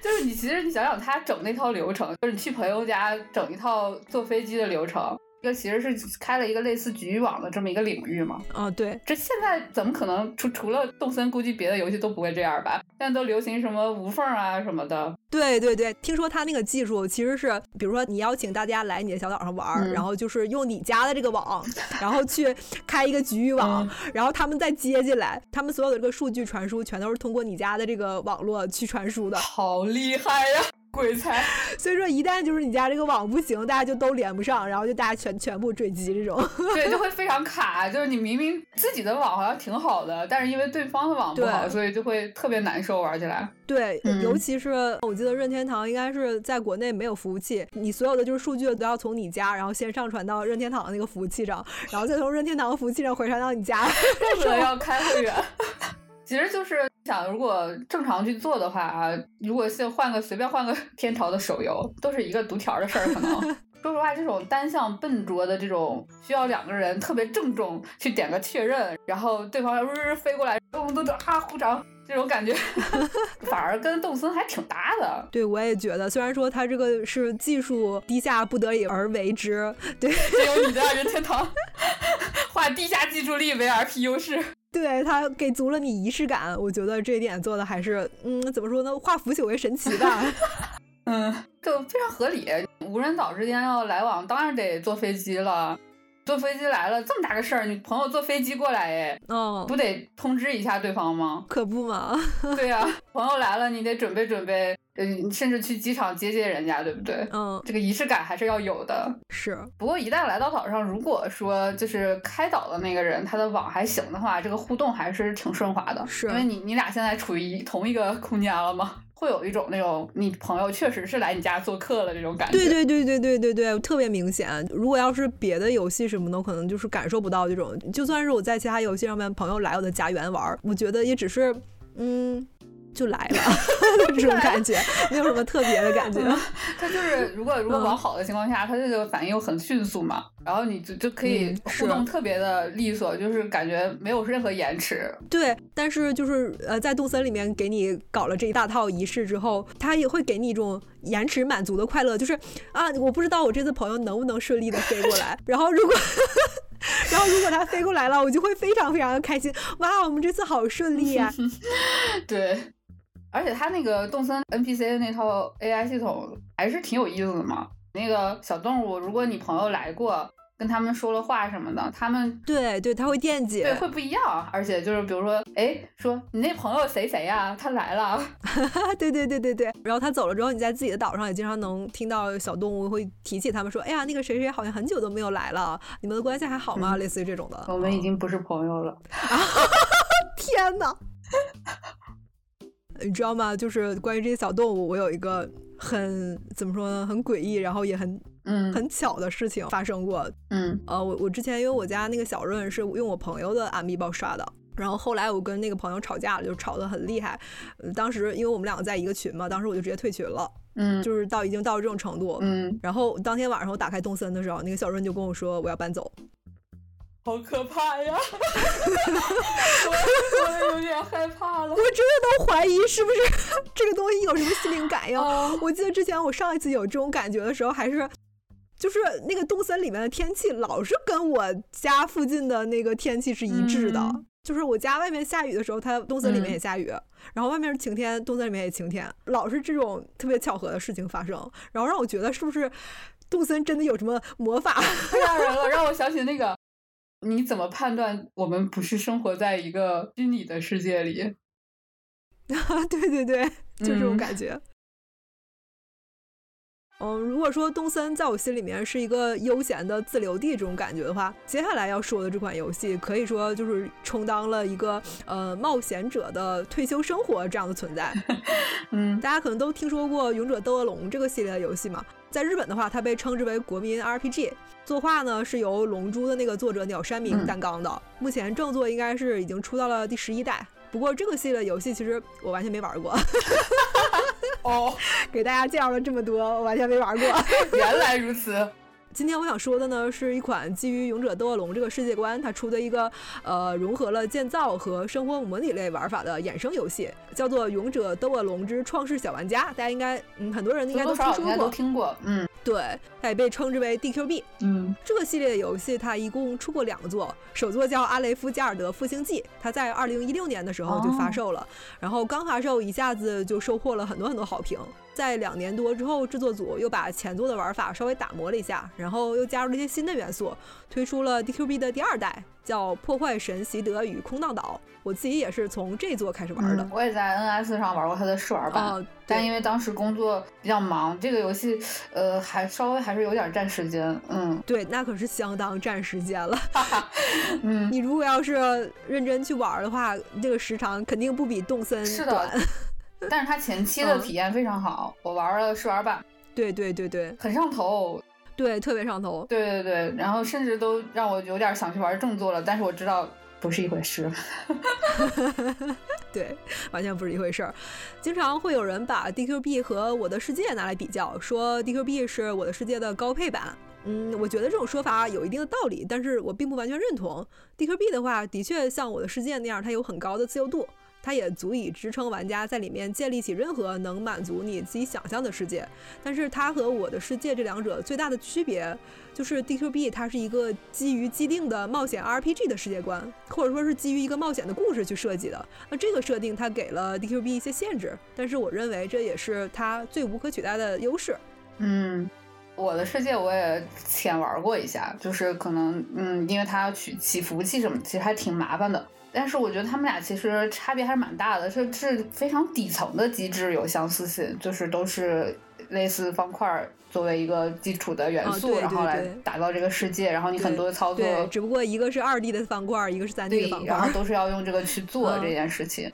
就是你其实你想想，他整那套流程，就是你去朋友家整一套坐飞机的流程，这其实是开了一个类似局域网的这么一个领域嘛。啊，对，这现在怎么可能除除了动森，估计别的游戏都不会这样吧？现在都流行什么无缝啊什么的。对对对，听说他那个技术其实是，比如说你邀请大家来你的小岛上玩然后就是用你家的这个网，然后去开一个局域网，嗯然后他们再接进来，他们所有的这个数据传输全都是通过你家的这个网络去传输的。好厉害呀！鬼才。[LAUGHS] 所以说，一旦就是你家这个网不行，大家就都连不上，然后就大家全全部坠机这种。[LAUGHS] 对，就会非常卡。就是你明明自己的网好像挺好的，但是因为对方的网不好，所以就会特别难受玩起来。对，尤其是我记得任天堂应该是在国内没有服务器，你所有的就是数据都要从你家，然后先上传到任天堂的那个服务器上，然后再从任天堂服务器上回传到你家。为什么要开会员？[LAUGHS] 其实就是想，如果正常去做的话啊，如果是换个随便换个 [LAUGHS] 天朝的手游，都是一个读条的事儿。可能 [LAUGHS] 说实话，这种单向笨拙的这种，需要两个人特别郑重去点个确认，然后对方日日飞过来，咚咚咚啊鼓掌，这种感觉 [LAUGHS] 反而跟动森还挺搭的。对，我也觉得，虽然说它这个是技术低下不得已而为之，对，只有你在任 [LAUGHS] 天堂化地下技术力为 RP 优势。对他给足了你仪式感，我觉得这一点做的还是，嗯，怎么说呢？化腐朽为神奇吧。[LAUGHS] 嗯，就非常合理。无人岛之间要来往，当然得坐飞机了。坐飞机来了，这么大个事儿，你朋友坐飞机过来，哎，哦，不得通知一下对方吗？可不嘛。对呀，[LAUGHS] 朋友来了，你得准备准备。嗯，甚至去机场接接人家，对不对？嗯，这个仪式感还是要有的。是，不过一旦来到岛上，如果说就是开岛的那个人他的网还行的话，这个互动还是挺顺滑的。是，因为你你俩现在处于同一个空间了吗？会有一种那种你朋友确实是来你家做客了这种感觉。对对对对对对对，特别明显。如果要是别的游戏什么的，可能就是感受不到这种。就算是我在其他游戏上面，朋友来我的家园玩，我觉得也只是嗯。就来了，[LAUGHS] 这种感觉没有什么特别的感觉。他就是如果如果往好的情况下，他这个反应又很迅速嘛，然后你就就可以互动特别的利索，就是感觉没有任何延迟。对，但是就是呃，在杜森里面给你搞了这一大套仪式之后，他也会给你一种延迟满足的快乐，就是啊，我不知道我这次朋友能不能顺利的飞过来，然后如果。[LAUGHS] 然后，如果他飞过来了，我就会非常非常的开心。哇，我们这次好顺利呀！[LAUGHS] 对，而且他那个动森 NPC 那套 AI 系统还是挺有意思的嘛。那个小动物，如果你朋友来过。跟他们说了话什么的，他们对对，他会惦记，对，会不一样。而且就是比如说，哎，说你那朋友谁谁呀，他来了，[LAUGHS] 对对对对对。然后他走了之后，你在自己的岛上也经常能听到小动物会提起他们说，哎呀，那个谁谁好像很久都没有来了，你们的关系还好吗？类似于这种的。我们已经不是朋友了。[LAUGHS] 天哪！你知道吗？就是关于这些小动物，我有一个很怎么说呢，很诡异，然后也很。嗯，很巧的事情发生过。嗯，呃，我我之前因为我家那个小润是用我朋友的 M 币包刷的，然后后来我跟那个朋友吵架了，就吵得很厉害。当时因为我们两个在一个群嘛，当时我就直接退群了。嗯，就是到已经到了这种程度。嗯，然后当天晚上我打开动森的时候，那个小润就跟我说我要搬走。好可怕呀！[LAUGHS] 我我有点害怕了。我真的都怀疑是不是这个东西有什么心灵感应。我记得之前我上一次有这种感觉的时候还是。就是那个东森里面的天气老是跟我家附近的那个天气是一致的，就是我家外面下雨的时候，它东森里面也下雨，然后外面是晴天，东森里面也晴天，老是这种特别巧合的事情发生，然后让我觉得是不是东森真的有什么魔法？太吓人了，让我想起那个，你怎么判断我们不是生活在一个虚拟的世界里？啊 [LAUGHS] 对对对，就这种感觉。嗯，如果说东森在我心里面是一个悠闲的自留地这种感觉的话，接下来要说的这款游戏可以说就是充当了一个呃冒险者的退休生活这样的存在。[LAUGHS] 嗯，大家可能都听说过《勇者斗恶龙》这个系列的游戏嘛，在日本的话，它被称之为国民 RPG，作画呢是由《龙珠》的那个作者鸟山明担纲的，目前正作应该是已经出到了第十一代。不过这个系列游戏其实我完全没玩过。[LAUGHS] 哦，[LAUGHS] 给大家介绍了这么多，我完全没玩过。[LAUGHS] 原来如此。今天我想说的呢，是一款基于《勇者斗恶龙》这个世界观，它出的一个呃融合了建造和生活模拟类玩法的衍生游戏，叫做《勇者斗恶龙之创世小玩家》。大家应该嗯很多人应该都听说过，都听过。嗯，对，它也被称之为 DQB。嗯，这个系列游戏它一共出过两作，首作叫《阿雷夫加尔德复兴记》，它在二零一六年的时候就发售了，然后刚发售一下子就收获了很多很多好评。在两年多之后，制作组又把前作的玩法稍微打磨了一下，然后又加入了一些新的元素，推出了 DQB 的第二代，叫《破坏神席德与空荡岛》。我自己也是从这座开始玩的。我也在 NS 上玩过它的试玩版，但因为当时工作比较忙，这个游戏呃还稍微还是有点占时间。嗯，对，那可是相当占时间了。[LAUGHS] 嗯，[LAUGHS] 你如果要是认真去玩的话，这个时长肯定不比动森短。[LAUGHS] 但是它前期的体验非常好，我玩了试玩版。对对对对，很上头。对，特别上头。对对对，然后甚至都让我有点想去玩正作了，但是我知道。不是一回事 [LAUGHS] [LAUGHS] 对，完全不是一回事儿。经常会有人把 DQB 和我的世界拿来比较，说 DQB 是我的世界的高配版。嗯，我觉得这种说法有一定的道理，但是我并不完全认同。DQB 的话，的确像我的世界那样，它有很高的自由度。它也足以支撑玩家在里面建立起任何能满足你自己想象的世界。但是它和我的世界这两者最大的区别，就是 DQB 它是一个基于既定的冒险 RPG 的世界观，或者说是基于一个冒险的故事去设计的。那这个设定它给了 DQB 一些限制，但是我认为这也是它最无可取代的优势。嗯，我的世界我也浅玩过一下，就是可能嗯，因为它要取起服务器什么，其实还挺麻烦的。但是我觉得他们俩其实差别还是蛮大的，是是非常底层的机制有相似性，就是都是类似方块作为一个基础的元素，然后来打造这个世界，然后你很多操作，只不过一个是二 D 的方块，一个是三 D 的方块，然后都是要用这个去做这件事情。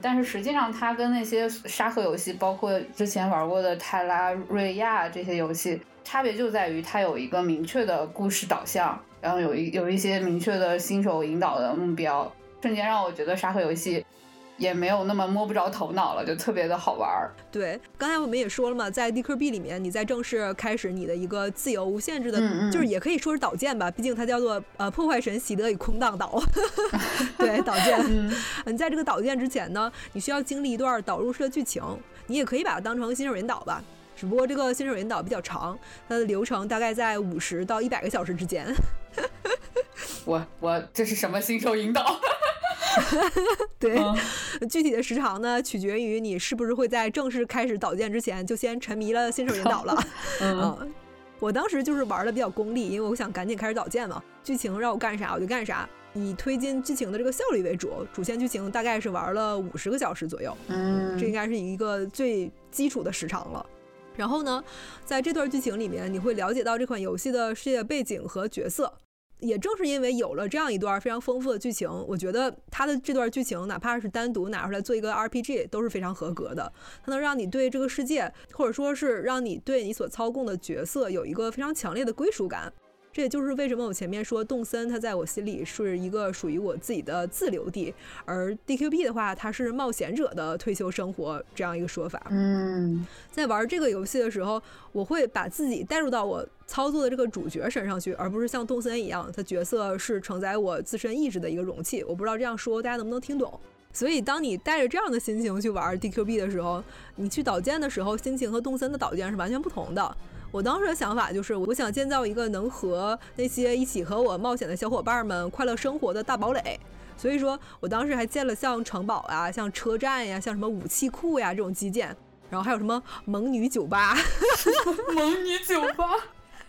但是实际上它跟那些沙盒游戏，包括之前玩过的泰拉瑞亚这些游戏，差别就在于它有一个明确的故事导向，然后有一有一些明确的新手引导的目标。瞬间让我觉得沙盒游戏也没有那么摸不着头脑了，就特别的好玩儿。对，刚才我们也说了嘛，在 DQB 里面，你在正式开始你的一个自由无限制的，就是也可以说是导建吧，毕竟它叫做呃破坏神喜德与空荡岛。[LAUGHS] 对，导建。嗯，[LAUGHS] 你在这个导建之前呢，你需要经历一段导入式的剧情，你也可以把它当成新手引导吧。只不过这个新手引导比较长，它的流程大概在五十到一百个小时之间。[LAUGHS] 我我这是什么新手引导？[LAUGHS] 对，具体的时长呢，取决于你是不是会在正式开始导建之前就先沉迷了新手引导了。[LAUGHS] 嗯，我当时就是玩的比较功利，因为我想赶紧开始导建嘛，剧情让我干啥我就干啥，以推进剧情的这个效率为主。主线剧情大概是玩了五十个小时左右，嗯，这应该是一个最基础的时长了。然后呢，在这段剧情里面，你会了解到这款游戏的世界背景和角色。也正是因为有了这样一段非常丰富的剧情，我觉得它的这段剧情哪怕是单独拿出来做一个 RPG 都是非常合格的。它能让你对这个世界，或者说是让你对你所操控的角色有一个非常强烈的归属感。这也就是为什么我前面说动森，它在我心里是一个属于我自己的自留地，而 DQB 的话，它是冒险者的退休生活这样一个说法。嗯，在玩这个游戏的时候，我会把自己带入到我操作的这个主角身上去，而不是像动森一样，它角色是承载我自身意志的一个容器。我不知道这样说大家能不能听懂。所以，当你带着这样的心情去玩 DQB 的时候，你去导剑的时候，心情和动森的导剑是完全不同的。我当时的想法就是，我想建造一个能和那些一起和我冒险的小伙伴们快乐生活的大堡垒。所以说我当时还建了像城堡啊、像车站呀、像什么武器库呀这种基建，然后还有什么萌女酒吧。[LAUGHS] 萌女酒吧。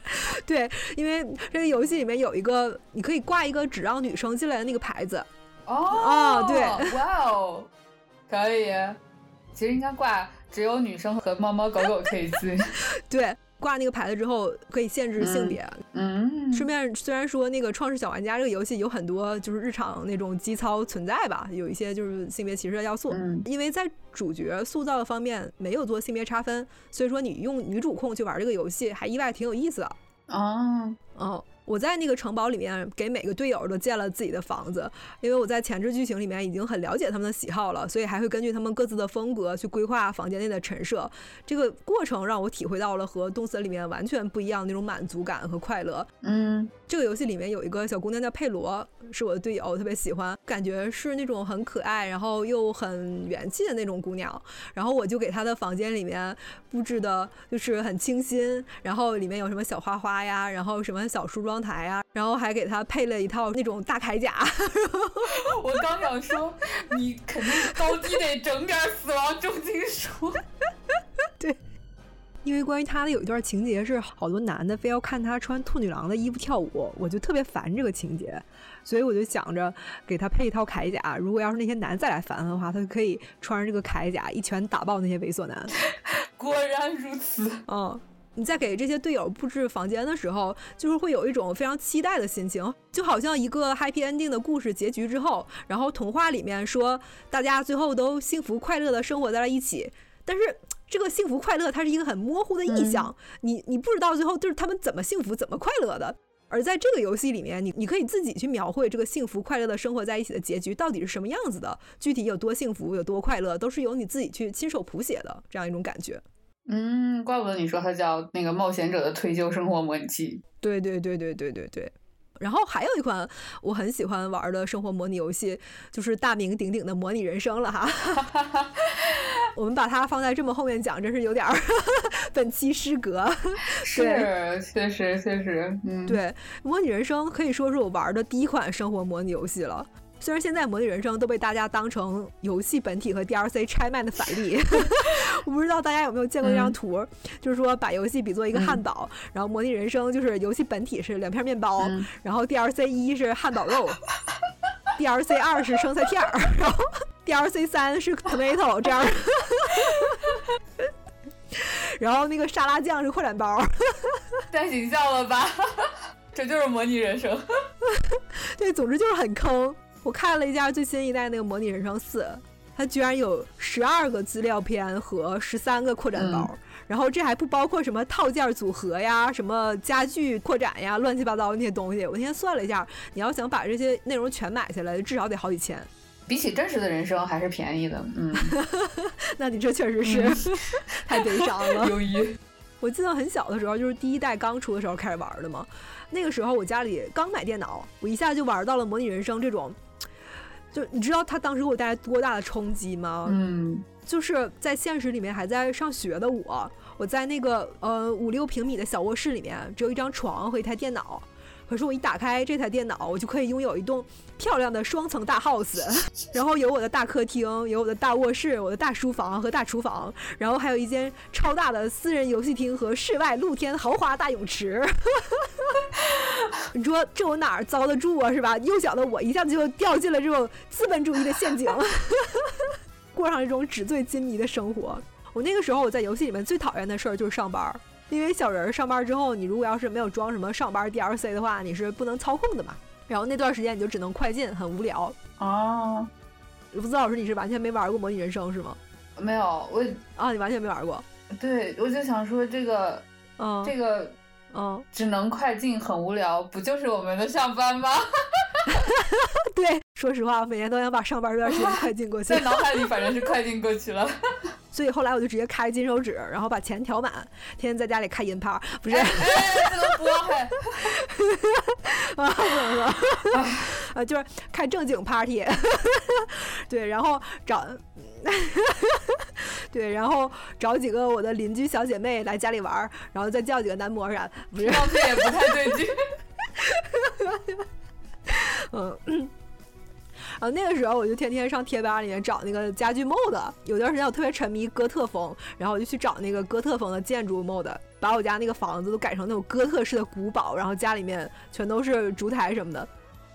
[LAUGHS] 对，因为这个游戏里面有一个，你可以挂一个只让女生进来的那个牌子。哦。对。哇哦。可以。其实应该挂只有女生和猫猫狗狗可以进。[LAUGHS] 对。挂那个牌子之后可以限制性别。嗯，顺便虽然说那个《创世小玩家》这个游戏有很多就是日常那种基操存在吧，有一些就是性别歧视的要素。嗯，因为在主角塑造的方面没有做性别差分，所以说你用女主控去玩这个游戏还意外挺有意思的。哦，哦。我在那个城堡里面给每个队友都建了自己的房子，因为我在前置剧情里面已经很了解他们的喜好了，所以还会根据他们各自的风格去规划房间内的陈设。这个过程让我体会到了和动森里面完全不一样那种满足感和快乐。嗯，这个游戏里面有一个小姑娘叫佩罗，是我的队友，特别喜欢，感觉是那种很可爱，然后又很元气的那种姑娘。然后我就给她的房间里面布置的就是很清新，然后里面有什么小花花呀，然后什么小梳妆。台呀，然后还给她配了一套那种大铠甲。[LAUGHS] 我刚想说，你肯定高低得整点死亡重金属。[LAUGHS] 对，因为关于他的有一段情节是好多男的非要看他穿兔女郎的衣服跳舞，我就特别烦这个情节，所以我就想着给他配一套铠甲。如果要是那些男再来烦他的话，他就可以穿上这个铠甲一拳打爆那些猥琐男。[LAUGHS] 果然如此。嗯，你在给这些队友布置房间的时候，就是会有一种非常期待的心情，就好像一个 happy ending 的故事结局之后，然后童话里面说大家最后都幸福快乐的生活在了一起，但是。这个幸福快乐，它是一个很模糊的意象，你你不知道最后就是他们怎么幸福、怎么快乐的。而在这个游戏里面，你你可以自己去描绘这个幸福快乐的生活在一起的结局到底是什么样子的，具体有多幸福、有多快乐，都是由你自己去亲手谱写的这样一种感觉。嗯，怪不得你说它叫那个冒险者的退休生活模拟器。对对对对对对对。然后还有一款我很喜欢玩的生活模拟游戏，就是大名鼎鼎的模拟人生了哈。[LAUGHS] 我们把它放在这么后面讲，真是有点儿 [LAUGHS] 本期失格。是，确实确实，嗯，对，模拟人生可以说是我玩的第一款生活模拟游戏了。虽然现在模拟人生都被大家当成游戏本体和 DLC 拆卖的反例，[LAUGHS] 我不知道大家有没有见过这张图，就是说把游戏比作一个汉堡，然后模拟人生就是游戏本体是两片面包，然后 DLC 一是汉堡肉，DLC [LAUGHS] 二是生菜片儿，然后 [LAUGHS] DLC 三是 tomato 这样，然后那个沙拉酱是扩展包，太形象了吧？这就是模拟人生，对，总之就是很坑。我看了一下最新一代那个《模拟人生四》，它居然有十二个资料片和十三个扩展包，然后这还不包括什么套件组合呀、什么家具扩展呀、乱七八糟那些东西。我那天算了一下，你要想把这些内容全买下来，至少得好几千。比起真实的人生还是便宜的，嗯，[LAUGHS] 那你这确实是 [LAUGHS] 太悲伤了。[LAUGHS] 优一，我记得很小的时候，就是第一代刚出的时候开始玩的嘛。那个时候我家里刚买电脑，我一下就玩到了《模拟人生》这种。就你知道他当时给我带来多大的冲击吗？嗯，就是在现实里面还在上学的我，我在那个呃五六平米的小卧室里面，只有一张床和一台电脑。可是我一打开这台电脑，我就可以拥有一栋漂亮的双层大 house，[LAUGHS] 然后有我的大客厅，有我的大卧室，我的大书房和大厨房，然后还有一间超大的私人游戏厅和室外露天豪华大泳池。你说这我哪儿遭得住啊？是吧？幼小的我一下子就掉进了这种资本主义的陷阱，[LAUGHS] 过上一种纸醉金迷的生活。我那个时候我在游戏里面最讨厌的事儿就是上班。因为小人上班之后，你如果要是没有装什么上班 DLC 的话，你是不能操控的嘛。然后那段时间你就只能快进，很无聊。哦，卢子老师，你是完全没玩过模拟人生是吗？没有，我啊，你完全没玩过。对，我就想说这个，嗯，这个，嗯，只能快进，很无聊，不就是我们的上班吗？[LAUGHS] 对，说实话，我每年都想把上班这段时间快进过去。[LAUGHS] 在脑海里反正是快进过去了。[LAUGHS] 所以后来我就直接开金手指，然后把钱调满，天天在家里开银趴，不是？哎，这能播还？啊，不能说，啊，就是开正经 party，对，然后找，[LAUGHS] 对，然后找几个我的邻居小姐妹来家里玩，然后再叫几个男模啥，不是？这也不太对劲。[LAUGHS] 嗯。然后那个时候我就天天上贴吧里面找那个家具 mod，有段时间我特别沉迷哥特风，然后我就去找那个哥特风的建筑 mod，把我家那个房子都改成那种哥特式的古堡，然后家里面全都是烛台什么的。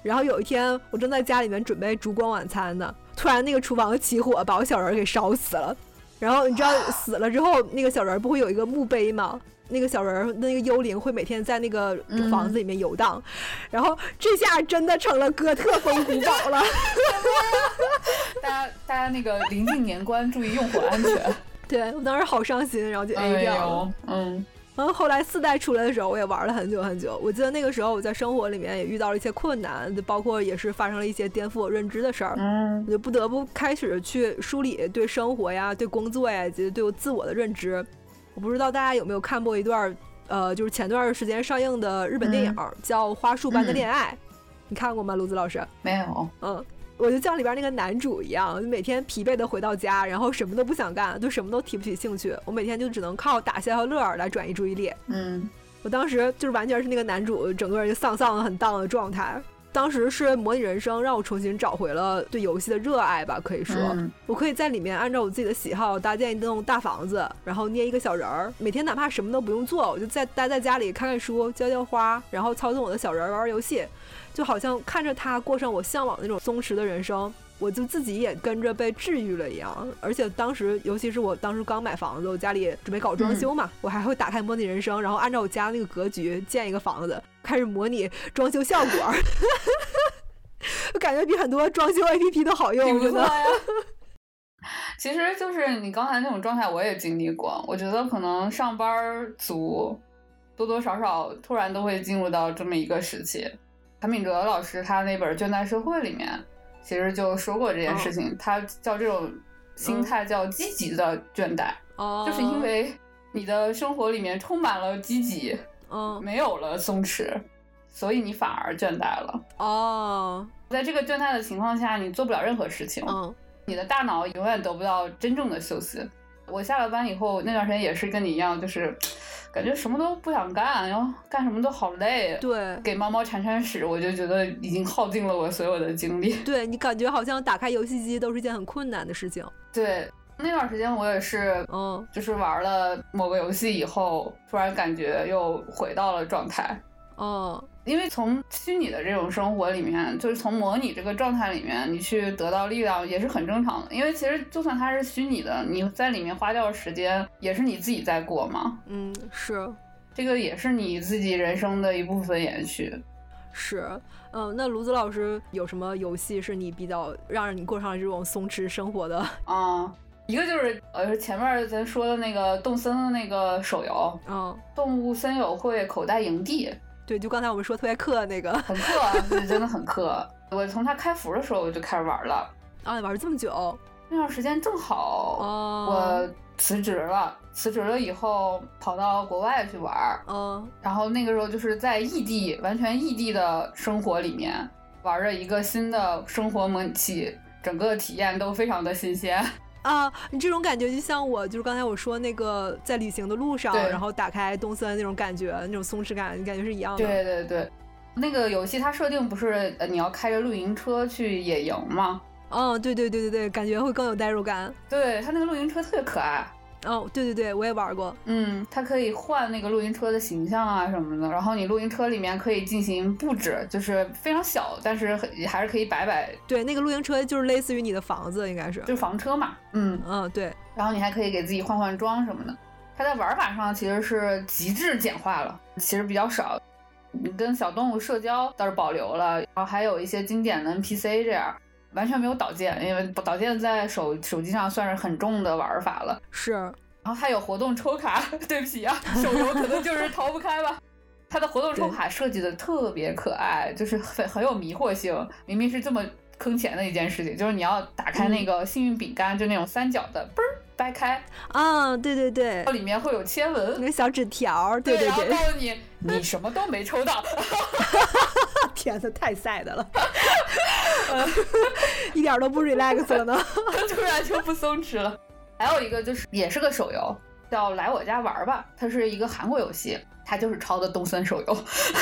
然后有一天我正在家里面准备烛光晚餐呢，突然那个厨房起火，把我小人给烧死了。然后你知道死了之后，那个小人不会有一个墓碑吗？那个小人儿，那个幽灵会每天在那个房子里面游荡，然后这下真的成了哥特风古堡了。大家大家那个临近年关，注意用火安全。对我当时好伤心，然后就 A 掉了。嗯，然后后来四代出来的时候，我也玩了很久很久。我记得那个时候我在生活里面也遇到了一些困难，包括也是发生了一些颠覆我认知的事儿。嗯，我就不得不开始去梳理对生活呀、对工作呀以及对我自我的认知。我不知道大家有没有看过一段，呃，就是前段时间上映的日本电影，叫《花束般的恋爱》，你看过吗，卢子老师？没有。嗯，我就像里边那个男主一样，每天疲惫的回到家，然后什么都不想干，就什么都提不起兴趣。我每天就只能靠打消消乐来转移注意力。嗯，我当时就是完全是那个男主整个人就丧丧的很荡的状态。当时是模拟人生让我重新找回了对游戏的热爱吧，可以说，嗯我可以在里面按照我自己的喜好搭建一栋大房子，然后捏一个小人儿，每天哪怕什么都不用做，我就在待在家里看看书、浇浇花，然后操纵我的小人儿玩玩游戏，就好像看着他过上我向往的那种松弛的人生。我就自己也跟着被治愈了一样，而且当时，尤其是我当时刚买房子，我家里准备搞装修嘛，我还会打开模拟人生，然后按照我家那个格局建一个房子，开始模拟装修效果。我 [LAUGHS] 感觉比很多装修 APP 都好用，真的。呀。[LAUGHS] 其实就是你刚才那种状态，我也经历过。我觉得可能上班族多多少少突然都会进入到这么一个时期。韩敏哲老师他那本《倦怠社会》里面，其实就说过这件事情。哦、他叫这种心态叫积极的倦怠，哦、就是因为你的生活里面充满了积极，嗯，没有了松弛，所以你反而倦怠了。哦，在这个倦怠的情况下，你做不了任何事情。嗯。你的大脑永远得不到真正的休息。我下了班以后，那段时间也是跟你一样，就是感觉什么都不想干，然后干什么都好累。对，给猫猫铲铲屎，我就觉得已经耗尽了我所有的精力。[LAUGHS] 对你感觉好像打开游戏机都是一件很困难的事情。对，那段时间我也是，嗯，就是玩了某个游戏以后，突然感觉又回到了状态。哦。因为从虚拟的这种生活里面，就是从模拟这个状态里面，你去得到力量也是很正常的。因为其实就算它是虚拟的，你在里面花掉的时间也是你自己在过嘛。嗯，是，这个也是你自己人生的一部分延续。是，嗯，那卢子老师有什么游戏是你比较让你过上这种松弛生活的？[LAUGHS] 啊、嗯，一个就是呃前面咱说的那个动森的那个手游，嗯，动物森友会口袋营地。对，就刚才我们说特别克那个，很氪，对，真的很克。我从它开服的时候我就开始玩了，啊，玩了这么久，那段时间正好哦，我辞职了，辞职了以后跑到国外去玩，嗯，然后那个时候就是在异地，完全异地的生活里面玩着一个新的生活模拟器，整个体验都非常的新鲜。啊，你这种感觉就像我，就是刚才我说那个在旅行的路上，然后打开东森那种感觉，那种松弛感，你感觉是一样的。对对对，那个游戏它设定不是呃你要开着露营车去野营吗？嗯，对对对对对，感觉会更有代入感。对，它那个露营车特别可爱。哦，对对对，我也玩过。嗯，它可以换那个露营车的形象啊什么的，然后你露营车里面可以进行布置，就是非常小，但是还是可以摆摆。对，那个露营车就是类似于你的房子，应该是。就是房车嘛。嗯嗯，对。然后你还可以给自己换换装什么的。它在玩法上其实是极致简化了，其实比较少。你跟小动物社交倒是保留了，然后还有一些经典的 NPC 这样。完全没有导键，因为导键在手手机上算是很重的玩法了。是，然后还有活动抽卡，[LAUGHS] 对不起啊，手游可能就是逃不开吧。它的活动抽卡设计的特别可爱，就是很很有迷惑性。明明是这么坑钱的一件事情，就是你要打开那个幸运饼干，就那种三角的，嘣儿掰开，啊，对对对，里面会有签文，那个小纸条，对对对，然后告诉你 [LAUGHS] 你什么都没抽到。[LAUGHS] 天呐，太 sad 了，[LAUGHS] 一点都不 relax 了呢，突然就不松弛了。还有一个就是也是个手游，叫来我家玩吧，它是一个韩国游戏，它就是抄的动森手游，是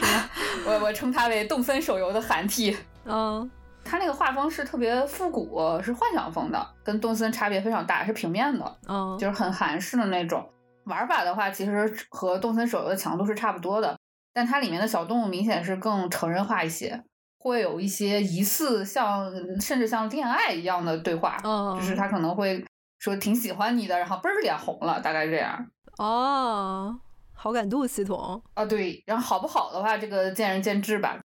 吗？我我称它为动森手游的韩替。嗯，它那个画风是特别复古，是幻想风的，跟动森差别非常大，是平面的，嗯，就是很韩式的那种。玩法的话，其实和动森手游的强度是差不多的，但它里面的小动物明显是更成人化一些，会有一些疑似像甚至像恋爱一样的对话，嗯，就是他可能会说挺喜欢你的，然后嘣儿脸红了，大概这样。哦，好感度系统啊，对，然后好不好的话，这个见仁见智吧。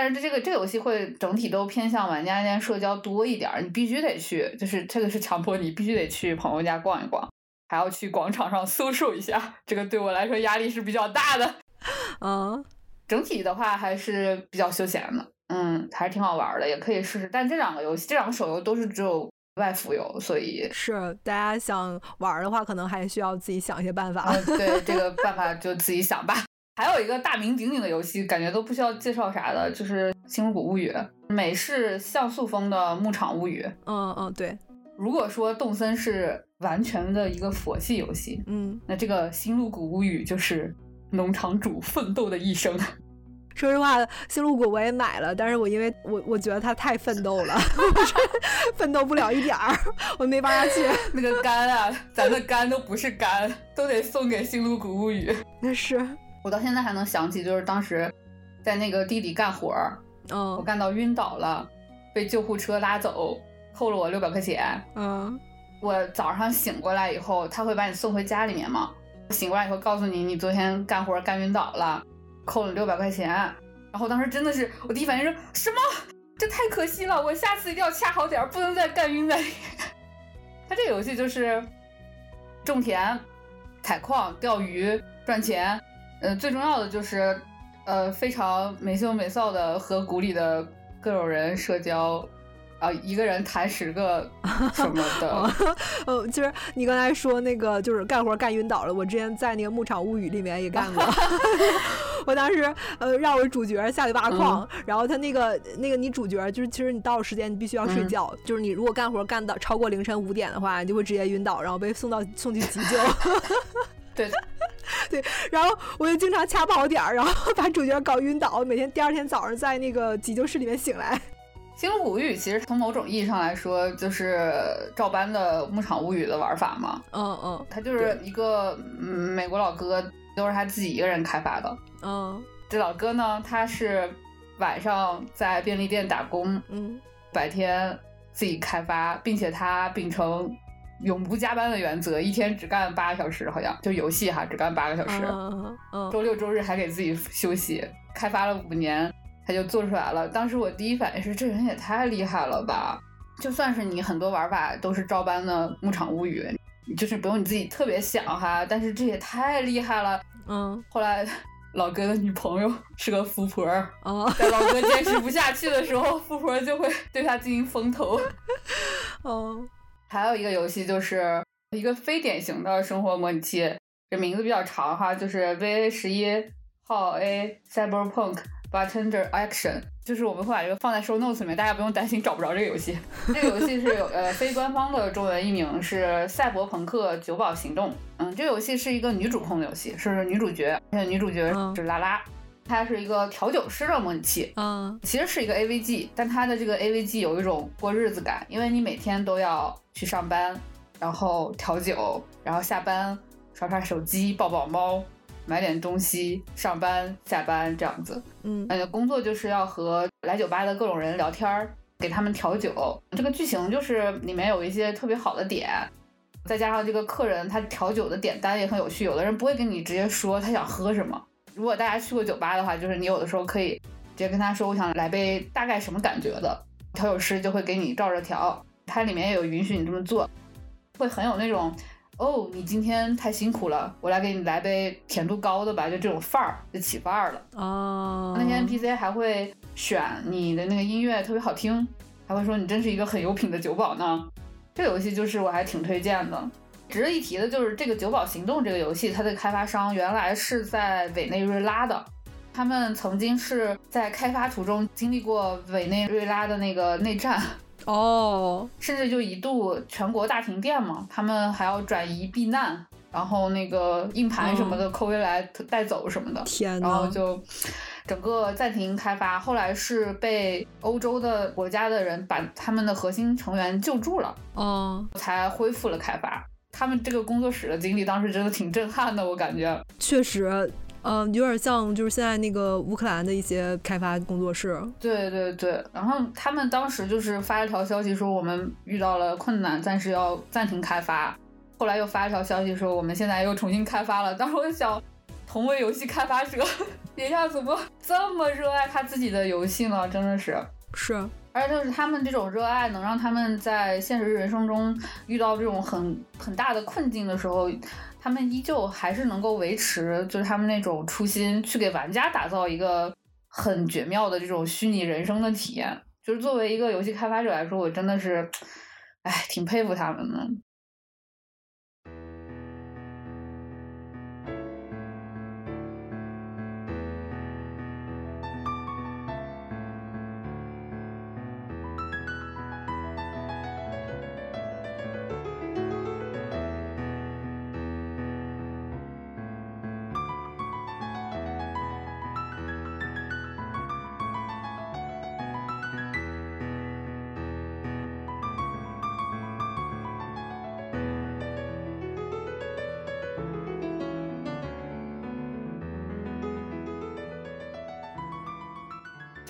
但是这个这个游戏会整体都偏向玩家间社交多一点，你必须得去，就是这个是强迫你必须得去朋友家逛一逛。还要去广场上搜售一下，这个对我来说压力是比较大的。[LAUGHS] 嗯，整体的话还是比较休闲的，嗯，还是挺好玩的，也可以试试。但这两个游戏，这两个手游都是只有外服游，所以是大家想玩的话，可能还需要自己想一些办法。嗯、对，[LAUGHS] 这个办法就自己想吧。还有一个大名鼎鼎的游戏，感觉都不需要介绍啥的，就是《星露谷物语》，美式像素风的牧场物语。嗯嗯，对。如果说动森是完全的一个佛系游戏，嗯，那这个《星露谷物语》就是农场主奋斗的一生。[LAUGHS] 说实话，星露谷我也买了，但是我因为我我觉得它太奋斗了，[LAUGHS] 奋斗不了一点儿，[LAUGHS] 我没办法去。那个肝啊，咱的肝都不是肝，都得送给星露谷物语。那是我到现在还能想起，就是当时在那个地里干活儿，嗯，我干到晕倒了，被救护车拉走，扣了我六百块钱。嗯，我早上醒过来以后，他会把你送回家里面嘛？醒过来以后告诉你，你昨天干活干晕倒了，扣了六百块钱。然后当时真的是，我第一反应是什么？这太可惜了，我下次一定要掐好点儿，不能再干晕在里面。他这个游戏就是种田、采矿、钓鱼、赚钱，呃，最重要的就是呃非常没羞没臊的和谷里的各种人社交。啊，一个人谈十个 [LAUGHS] 什么的，呃，其实你刚才说那个，就是干活干晕倒了。我之前在那个《牧场物语》里面也干过。[LAUGHS] 我当时呃，让我主角下去挖矿，然后他那个那个你主角就是，其实你到了时间你必须要睡觉，就是你如果干活干到超过凌晨五点的话，你就会直接晕倒，然后被送到送去急救。[LAUGHS] 对 [LAUGHS] 对，然后我就经常掐不好点儿，然后把主角搞晕倒，每天第二天早上在那个急救室里面醒来。《星露谷物语》其实从某种意义上来说，就是照搬的《牧场物语》的玩法嘛。嗯嗯，他就是一个嗯美国老哥，都是他自己一个人开发的。嗯，这老哥呢，他是晚上在便利店打工，嗯，白天自己开发，并且他秉承永不加班的原则，一天只干八个小时，好像就游戏哈，只干八个小时。嗯嗯，周六周日还给自己休息，开发了五年。他就做出来了。当时我第一反应是，这人也太厉害了吧！就算是你很多玩法都是照搬的《牧场物语》，就是不用你自己特别想哈，但是这也太厉害了。嗯。后来老哥的女朋友是个富婆，哦，在老哥坚持不下去的时候，富婆就会对他进行风投。[LAUGHS] 哦。还有一个游戏就是一个非典型的生活模拟器，这名字比较长哈，就是 VA 十一号 A Cyberpunk。Bartender Action，就是我们会把这个放在 show notes 里面，大家不用担心找不着这个游戏。这个游戏是有呃非官方的中文译名是《赛博朋克酒保行动》。嗯，这个游戏是一个女主控的游戏，是女主角，而且女主角是拉拉，它是一个调酒师的模拟器。嗯，其实是一个 AVG，但它的这个 AVG 有一种过日子感，因为你每天都要去上班，然后调酒，然后下班刷刷手机，抱抱猫。买点东西，上班下班这样子，嗯，呃，工作就是要和来酒吧的各种人聊天儿，给他们调酒。这个剧情就是里面有一些特别好的点，再加上这个客人他调酒的点单也很有趣。有的人不会跟你直接说他想喝什么，如果大家去过酒吧的话，就是你有的时候可以直接跟他说我想来杯大概什么感觉的，调酒师就会给你照着调。它里面也有允许你这么做，会很有那种。哦，你今天太辛苦了，我来给你来杯甜度高的吧，就这种范儿就起范儿了。哦，那些 NPC 还会选你的那个音乐特别好听，还会说你真是一个很有品的酒保呢。这个游戏就是我还挺推荐的。值得一提的就是这个《酒保行动》这个游戏，它的开发商原来是在委内瑞拉的，他们曾经是在开发途中经历过委内瑞拉的那个内战。[LAUGHS] 哦，甚至就一度全国大停电嘛，他们还要转移避难，然后那个硬盘什么的扣回来带走什么的，天然后就整个暂停开发。后来是被欧洲的国家的人把他们的核心成员救助了，嗯，才恢复了开发。他们这个工作室的经历当时真的挺震撼的，我感觉确实。嗯，有点像就是现在那个乌克兰的一些开发工作室。对对对，然后他们当时就是发一条消息说我们遇到了困难，暂时要暂停开发。后来又发一条消息说我们现在又重新开发了。当时我就想，同为游戏开发者，[LAUGHS] 别下怎么这么热爱他自己的游戏呢？真的是是，而且就是他们这种热爱，能让他们在现实人生中遇到这种很很大的困境的时候。他们依旧还是能够维持，就是他们那种初心，去给玩家打造一个很绝妙的这种虚拟人生的体验。就是作为一个游戏开发者来说，我真的是，哎，挺佩服他们的。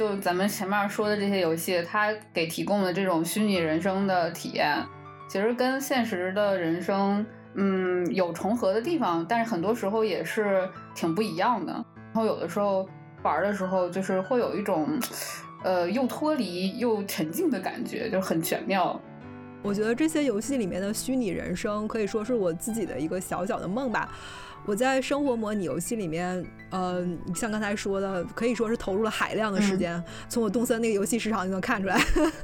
就咱们前面说的这些游戏，它给提供的这种虚拟人生的体验，其实跟现实的人生，嗯，有重合的地方，但是很多时候也是挺不一样的。然后有的时候玩的时候，就是会有一种，呃，又脱离又沉浸的感觉，就很玄妙。我觉得这些游戏里面的虚拟人生，可以说是我自己的一个小小的梦吧。我在生活模拟游戏里面，呃，像刚才说的，可以说是投入了海量的时间。从我动森那个游戏时长就能看出来。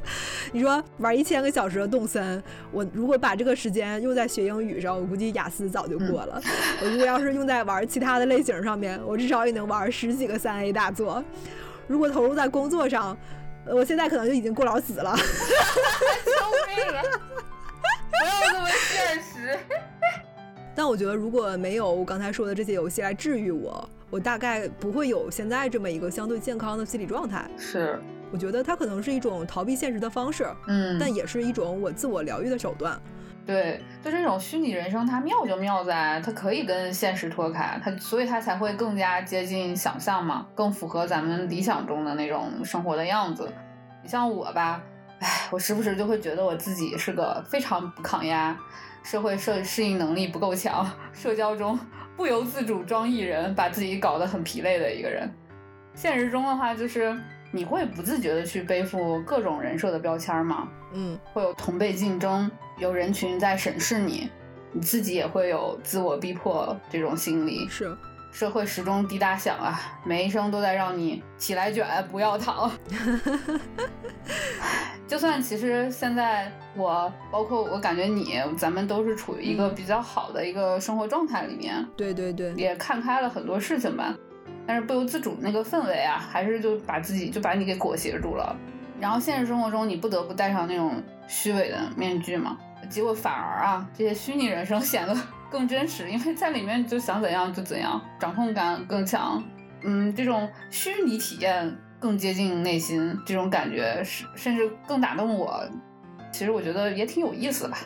[LAUGHS] 你说玩一千个小时的动森，我如果把这个时间用在学英语上，我估计雅思早就过了。我如果要是用在玩其他的类型上面，我至少也能玩十几个三 A 大作。如果投入在工作上，我现在可能就已经过劳死了。救命啊！[LAUGHS] 不要这么现实。但我觉得，如果没有我刚才说的这些游戏来治愈我，我大概不会有现在这么一个相对健康的心理状态。是，我觉得它可能是一种逃避现实的方式，嗯，但也是一种我自我疗愈的手段。对，就这种虚拟人生，它妙就妙在它可以跟现实脱开，它所以它才会更加接近想象嘛，更符合咱们理想中的那种生活的样子。你像我吧，唉，我时不时就会觉得我自己是个非常不抗压。社会适适应能力不够强，社交中不由自主装艺人，把自己搞得很疲累的一个人。现实中的话，就是你会不自觉的去背负各种人设的标签吗？嗯，会有同辈竞争，有人群在审视你，你自己也会有自我逼迫这种心理。是，社会时钟滴答响啊，每一声都在让你起来卷，不要躺。[LAUGHS] 就算其实现在我，包括我感觉你，咱们都是处于一个比较好的一个生活状态里面，对对对，也看开了很多事情吧。但是不由自主那个氛围啊，还是就把自己就把你给裹挟住了。然后现实生活中你不得不戴上那种虚伪的面具嘛，结果反而啊，这些虚拟人生显得更真实，因为在里面就想怎样就怎样，掌控感更强。嗯，这种虚拟体验。更接近内心这种感觉，是甚至更打动我。其实我觉得也挺有意思吧。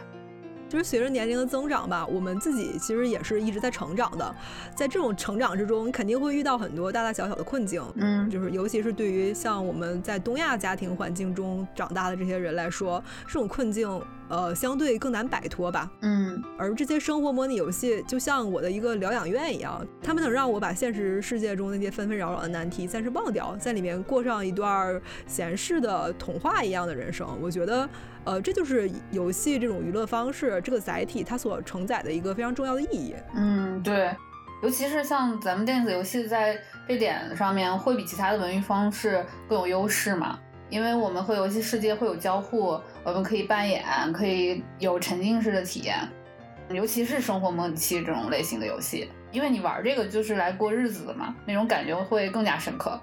就是随着年龄的增长吧，我们自己其实也是一直在成长的。在这种成长之中，你肯定会遇到很多大大小小的困境。嗯，就是尤其是对于像我们在东亚家庭环境中长大的这些人来说，这种困境。呃，相对更难摆脱吧。嗯，而这些生活模拟游戏就像我的一个疗养院一样，他们能让我把现实世界中那些纷纷扰扰的难题暂时忘掉，在里面过上一段闲适的童话一样的人生。我觉得，呃，这就是游戏这种娱乐方式这个载体它所承载的一个非常重要的意义。嗯，对，尤其是像咱们电子游戏在这点上面会比其他的文娱方式更有优势嘛。因为我们和游戏世界会有交互，我们可以扮演，可以有沉浸式的体验，尤其是生活模拟器这种类型的游戏，因为你玩这个就是来过日子的嘛，那种感觉会更加深刻。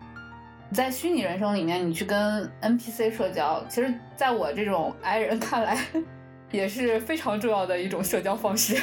在虚拟人生里面，你去跟 NPC 社交，其实在我这种 i 人看来，[LAUGHS] 也是非常重要的一种社交方式。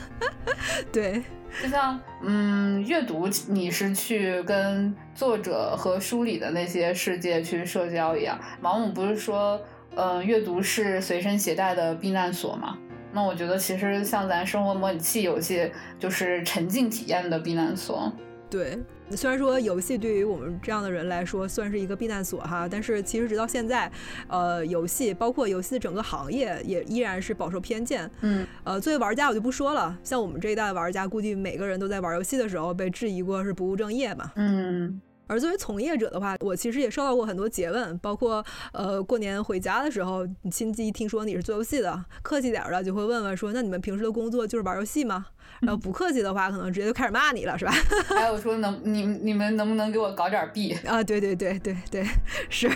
[LAUGHS] 对。就像，嗯，阅读你是去跟作者和书里的那些世界去社交一样。毛姆不是说，嗯，阅读是随身携带的避难所吗？那我觉得其实像咱生活模拟器游戏，就是沉浸体验的避难所。对。虽然说游戏对于我们这样的人来说算是一个避难所哈，但是其实直到现在，呃，游戏包括游戏的整个行业也依然是饱受偏见。嗯，呃，作为玩家我就不说了，像我们这一代的玩家，估计每个人都在玩游戏的时候被质疑过是不务正业嘛。嗯。而作为从业者的话，我其实也收到过很多诘问，包括呃过年回家的时候，亲戚听说你是做游戏的，客气点儿的就会问问说，那你们平时的工作就是玩游戏吗？然后不客气的话，可能直接就开始骂你了，是吧？[LAUGHS] 还有说能你你们能不能给我搞点币啊？对对对对对，是。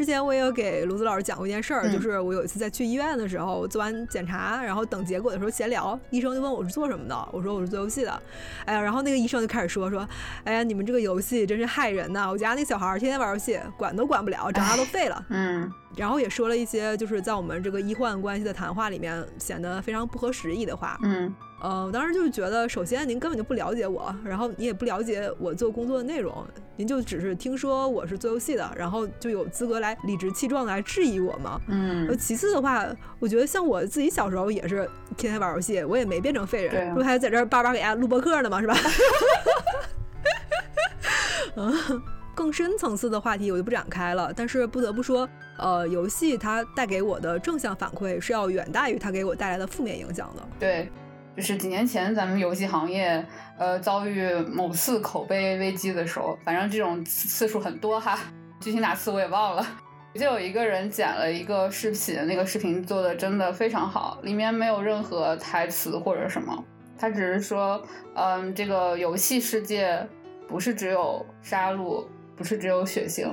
之前我也有给卢子老师讲过一件事儿，就是我有一次在去医院的时候，做完检查，然后等结果的时候闲聊，医生就问我是做什么的，我说我是做游戏的。哎呀，然后那个医生就开始说说，哎呀，你们这个游戏真是害人呐！我家那小孩天天玩游戏，管都管不了，长大都废了。嗯。然后也说了一些就是在我们这个医患关系的谈话里面显得非常不合时宜的话。嗯。呃，我当时就是觉得，首先您根本就不了解我，然后你也不了解我做工作的内容，您就只是听说我是做游戏的，然后就有资格来理直气壮的来质疑我吗？嗯。其次的话，我觉得像我自己小时候也是天天玩游戏，我也没变成废人，不还在这叭叭给大家录播客呢吗？是吧？[LAUGHS] 嗯。更深层次的话题我就不展开了。但是不得不说，呃，游戏它带给我的正向反馈是要远大于它给我带来的负面影响的。对，就是几年前咱们游戏行业呃遭遇某次口碑危机的时候，反正这种次数很多哈，具体哪次我也忘了。就有一个人剪了一个视频，那个视频做的真的非常好，里面没有任何台词或者什么，他只是说，嗯，这个游戏世界不是只有杀戮，不是只有血腥，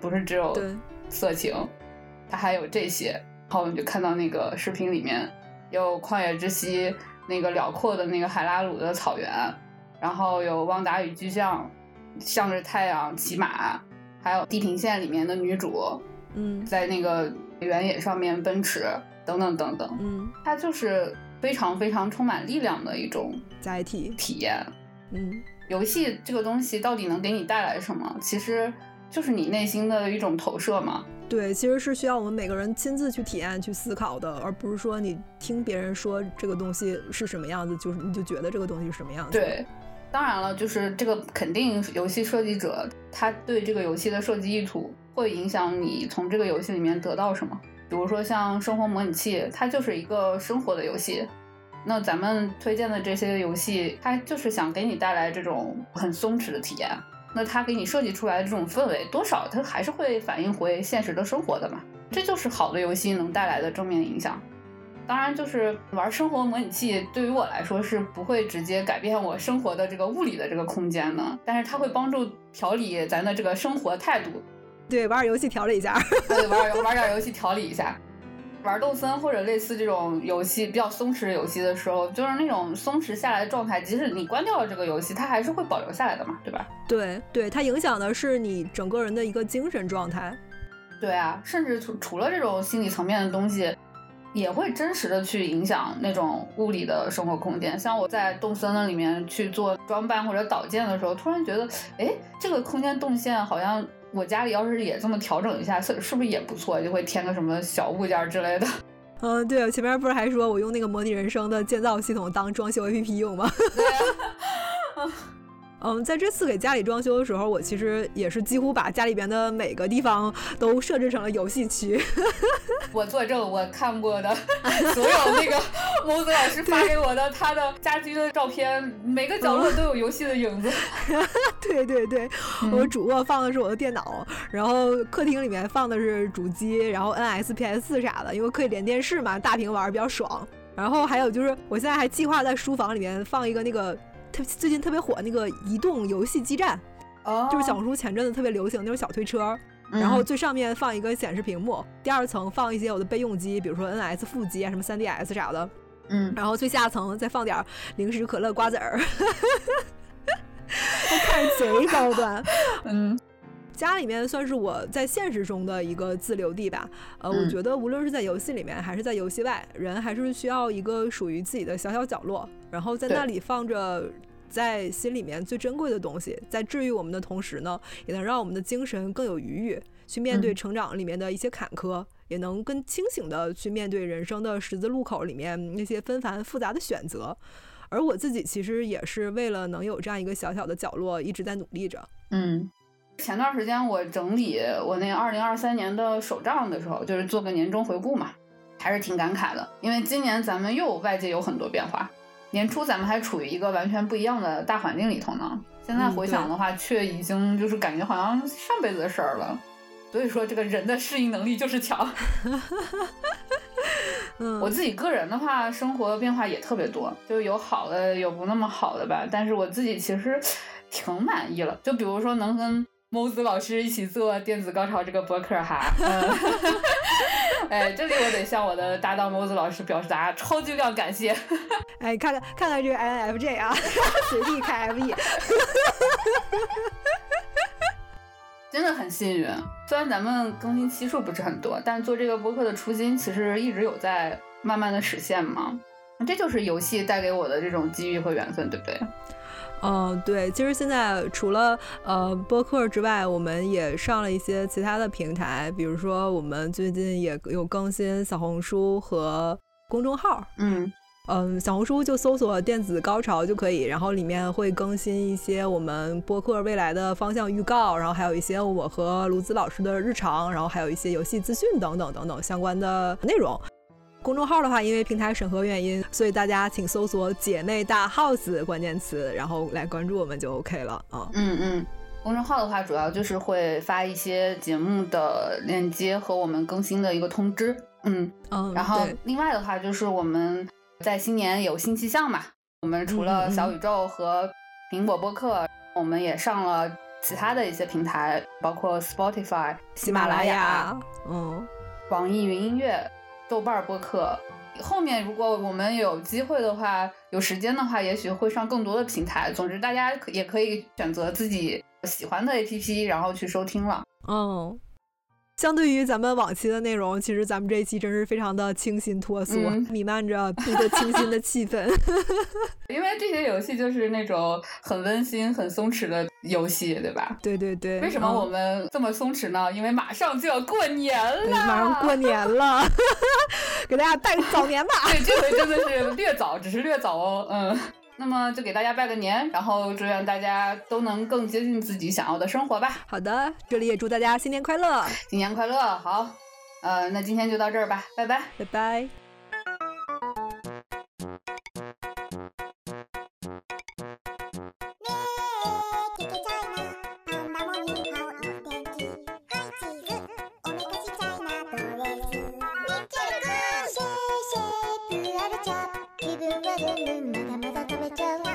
不是只有色情，它还有这些。然后我们就看到那个视频里面有旷野之息那个辽阔的那个海拉鲁的草原，然后有旺达与巨象向着太阳骑马。还有《地平线》里面的女主，嗯，在那个原野上面奔驰，等等等等，嗯，它就是非常非常充满力量的一种载体体验。嗯，游戏这个东西到底能给你带来什么？其实就是你内心的一种投射嘛。对，其实是需要我们每个人亲自去体验、去思考的，而不是说你听别人说这个东西是什么样子，就是你就觉得这个东西是什么样子。对。当然了，就是这个肯定游戏设计者他对这个游戏的设计意图会影响你从这个游戏里面得到什么。比如说像生活模拟器，它就是一个生活的游戏。那咱们推荐的这些游戏，它就是想给你带来这种很松弛的体验。那他给你设计出来的这种氛围，多少它还是会反映回现实的生活的嘛。这就是好的游戏能带来的正面影响。当然，就是玩生活模拟器，对于我来说是不会直接改变我生活的这个物理的这个空间的，但是它会帮助调理咱的这个生活态度。对，玩点游戏调理一下。对，玩玩点游戏调理一下。玩动森或者类似这种游戏比较松弛的游戏的时候，就是那种松弛下来的状态，即使你关掉了这个游戏，它还是会保留下来的嘛，对吧？对，对，它影响的是你整个人的一个精神状态。对啊，甚至除除了这种心理层面的东西。也会真实的去影响那种物理的生活空间。像我在动森的里面去做装扮或者导建的时候，突然觉得，哎，这个空间动线好像我家里要是也这么调整一下，是是不是也不错？就会添个什么小物件之类的。嗯，[LAUGHS] 对，前面不是还说我用那个模拟人生的建造系统当装修 APP 用吗？[LAUGHS] 对呀。嗯，在这次给家里装修的时候，我其实也是几乎把家里边的每个地方都设置成了游戏区。[LAUGHS] 我作证，我看过的所有那个某子老师发给我的他的家居的照片，每个角落都有游戏的影子。[LAUGHS] 对对对，我主卧放的是我的电脑，然后客厅里面放的是主机，然后 NS、PS 啥的，因为可以连电视嘛，大屏玩比较爽。然后还有就是，我现在还计划在书房里面放一个那个。最近特别火那个移动游戏基站，哦，就是小红书前阵子特别流行那种小推车，然后最上面放一个显示屏幕，第二层放一些我的备用机，比如说 NS 副机啊，什么 3DS 啥的，嗯，然后最下层再放点零食、可乐、瓜子儿，[LAUGHS] 看着贼高端，[LAUGHS] 嗯。家里面算是我在现实中的一个自留地吧。呃，我觉得无论是在游戏里面还是在游戏外，人还是需要一个属于自己的小小角落，然后在那里放着在心里面最珍贵的东西，在治愈我们的同时呢，也能让我们的精神更有余裕去面对成长里面的一些坎坷，也能更清醒的去面对人生的十字路口里面那些纷繁复杂的选择。而我自己其实也是为了能有这样一个小小的角落，一直在努力着。嗯。前段时间我整理我那二零二三年的手账的时候，就是做个年终回顾嘛，还是挺感慨的。因为今年咱们又外界有很多变化，年初咱们还处于一个完全不一样的大环境里头呢。现在回想的话，却已经就是感觉好像上辈子的事儿了。所以说，这个人的适应能力就是强。[LAUGHS] 我自己个人的话，生活变化也特别多，就有好的，有不那么好的吧。但是我自己其实挺满意了。就比如说能跟。某子老师一起做电子高潮这个博客哈，[LAUGHS] 嗯哎，这里我得向我的搭档某子老师表示大家超级量感谢。[LAUGHS] 哎，看看看看这个 INFJ 啊，随地开 FE，[LAUGHS] 真的很幸运。虽然咱们更新期数不是很多，但做这个播客的初心其实一直有在慢慢的实现嘛。这就是游戏带给我的这种机遇和缘分，对不对？嗯，对，其实现在除了呃播客之外，我们也上了一些其他的平台，比如说我们最近也有更新小红书和公众号，嗯，嗯，小红书就搜索“电子高潮”就可以，然后里面会更新一些我们播客未来的方向预告，然后还有一些我和卢子老师的日常，然后还有一些游戏资讯等等等等相关的内容。公众号的话，因为平台审核原因，所以大家请搜索“姐妹大 house” 关键词，然后来关注我们就 OK 了啊。嗯嗯，公众号的话，主要就是会发一些节目的链接和我们更新的一个通知。嗯嗯，然后另外的话就是我们。在新年有新气象嘛？我们除了小宇宙和苹果播客，我们也上了其他的一些平台，包括 Spotify、喜马拉雅、嗯，网易云音乐、豆瓣播客。后面如果我们有机会的话，有时间的话，也许会上更多的平台。总之，大家也可以选择自己喜欢的 APP，然后去收听了。嗯。相对于咱们往期的内容，其实咱们这一期真是非常的清新脱俗，弥漫着一个清新的气氛。[LAUGHS] 因为这些游戏就是那种很温馨、很松弛的游戏，对吧？对对对。为什么我们这么松弛呢？因为马上就要过年了，马上过年了，[LAUGHS] 给大家拜个早年吧。对，这回真的是略早，只是略早哦，嗯。那么就给大家拜个年，然后祝愿大家都能更接近自己想要的生活吧。好的，这里也祝大家新年快乐，新年快乐。好，呃，那今天就到这儿吧，拜拜，拜拜。Dum.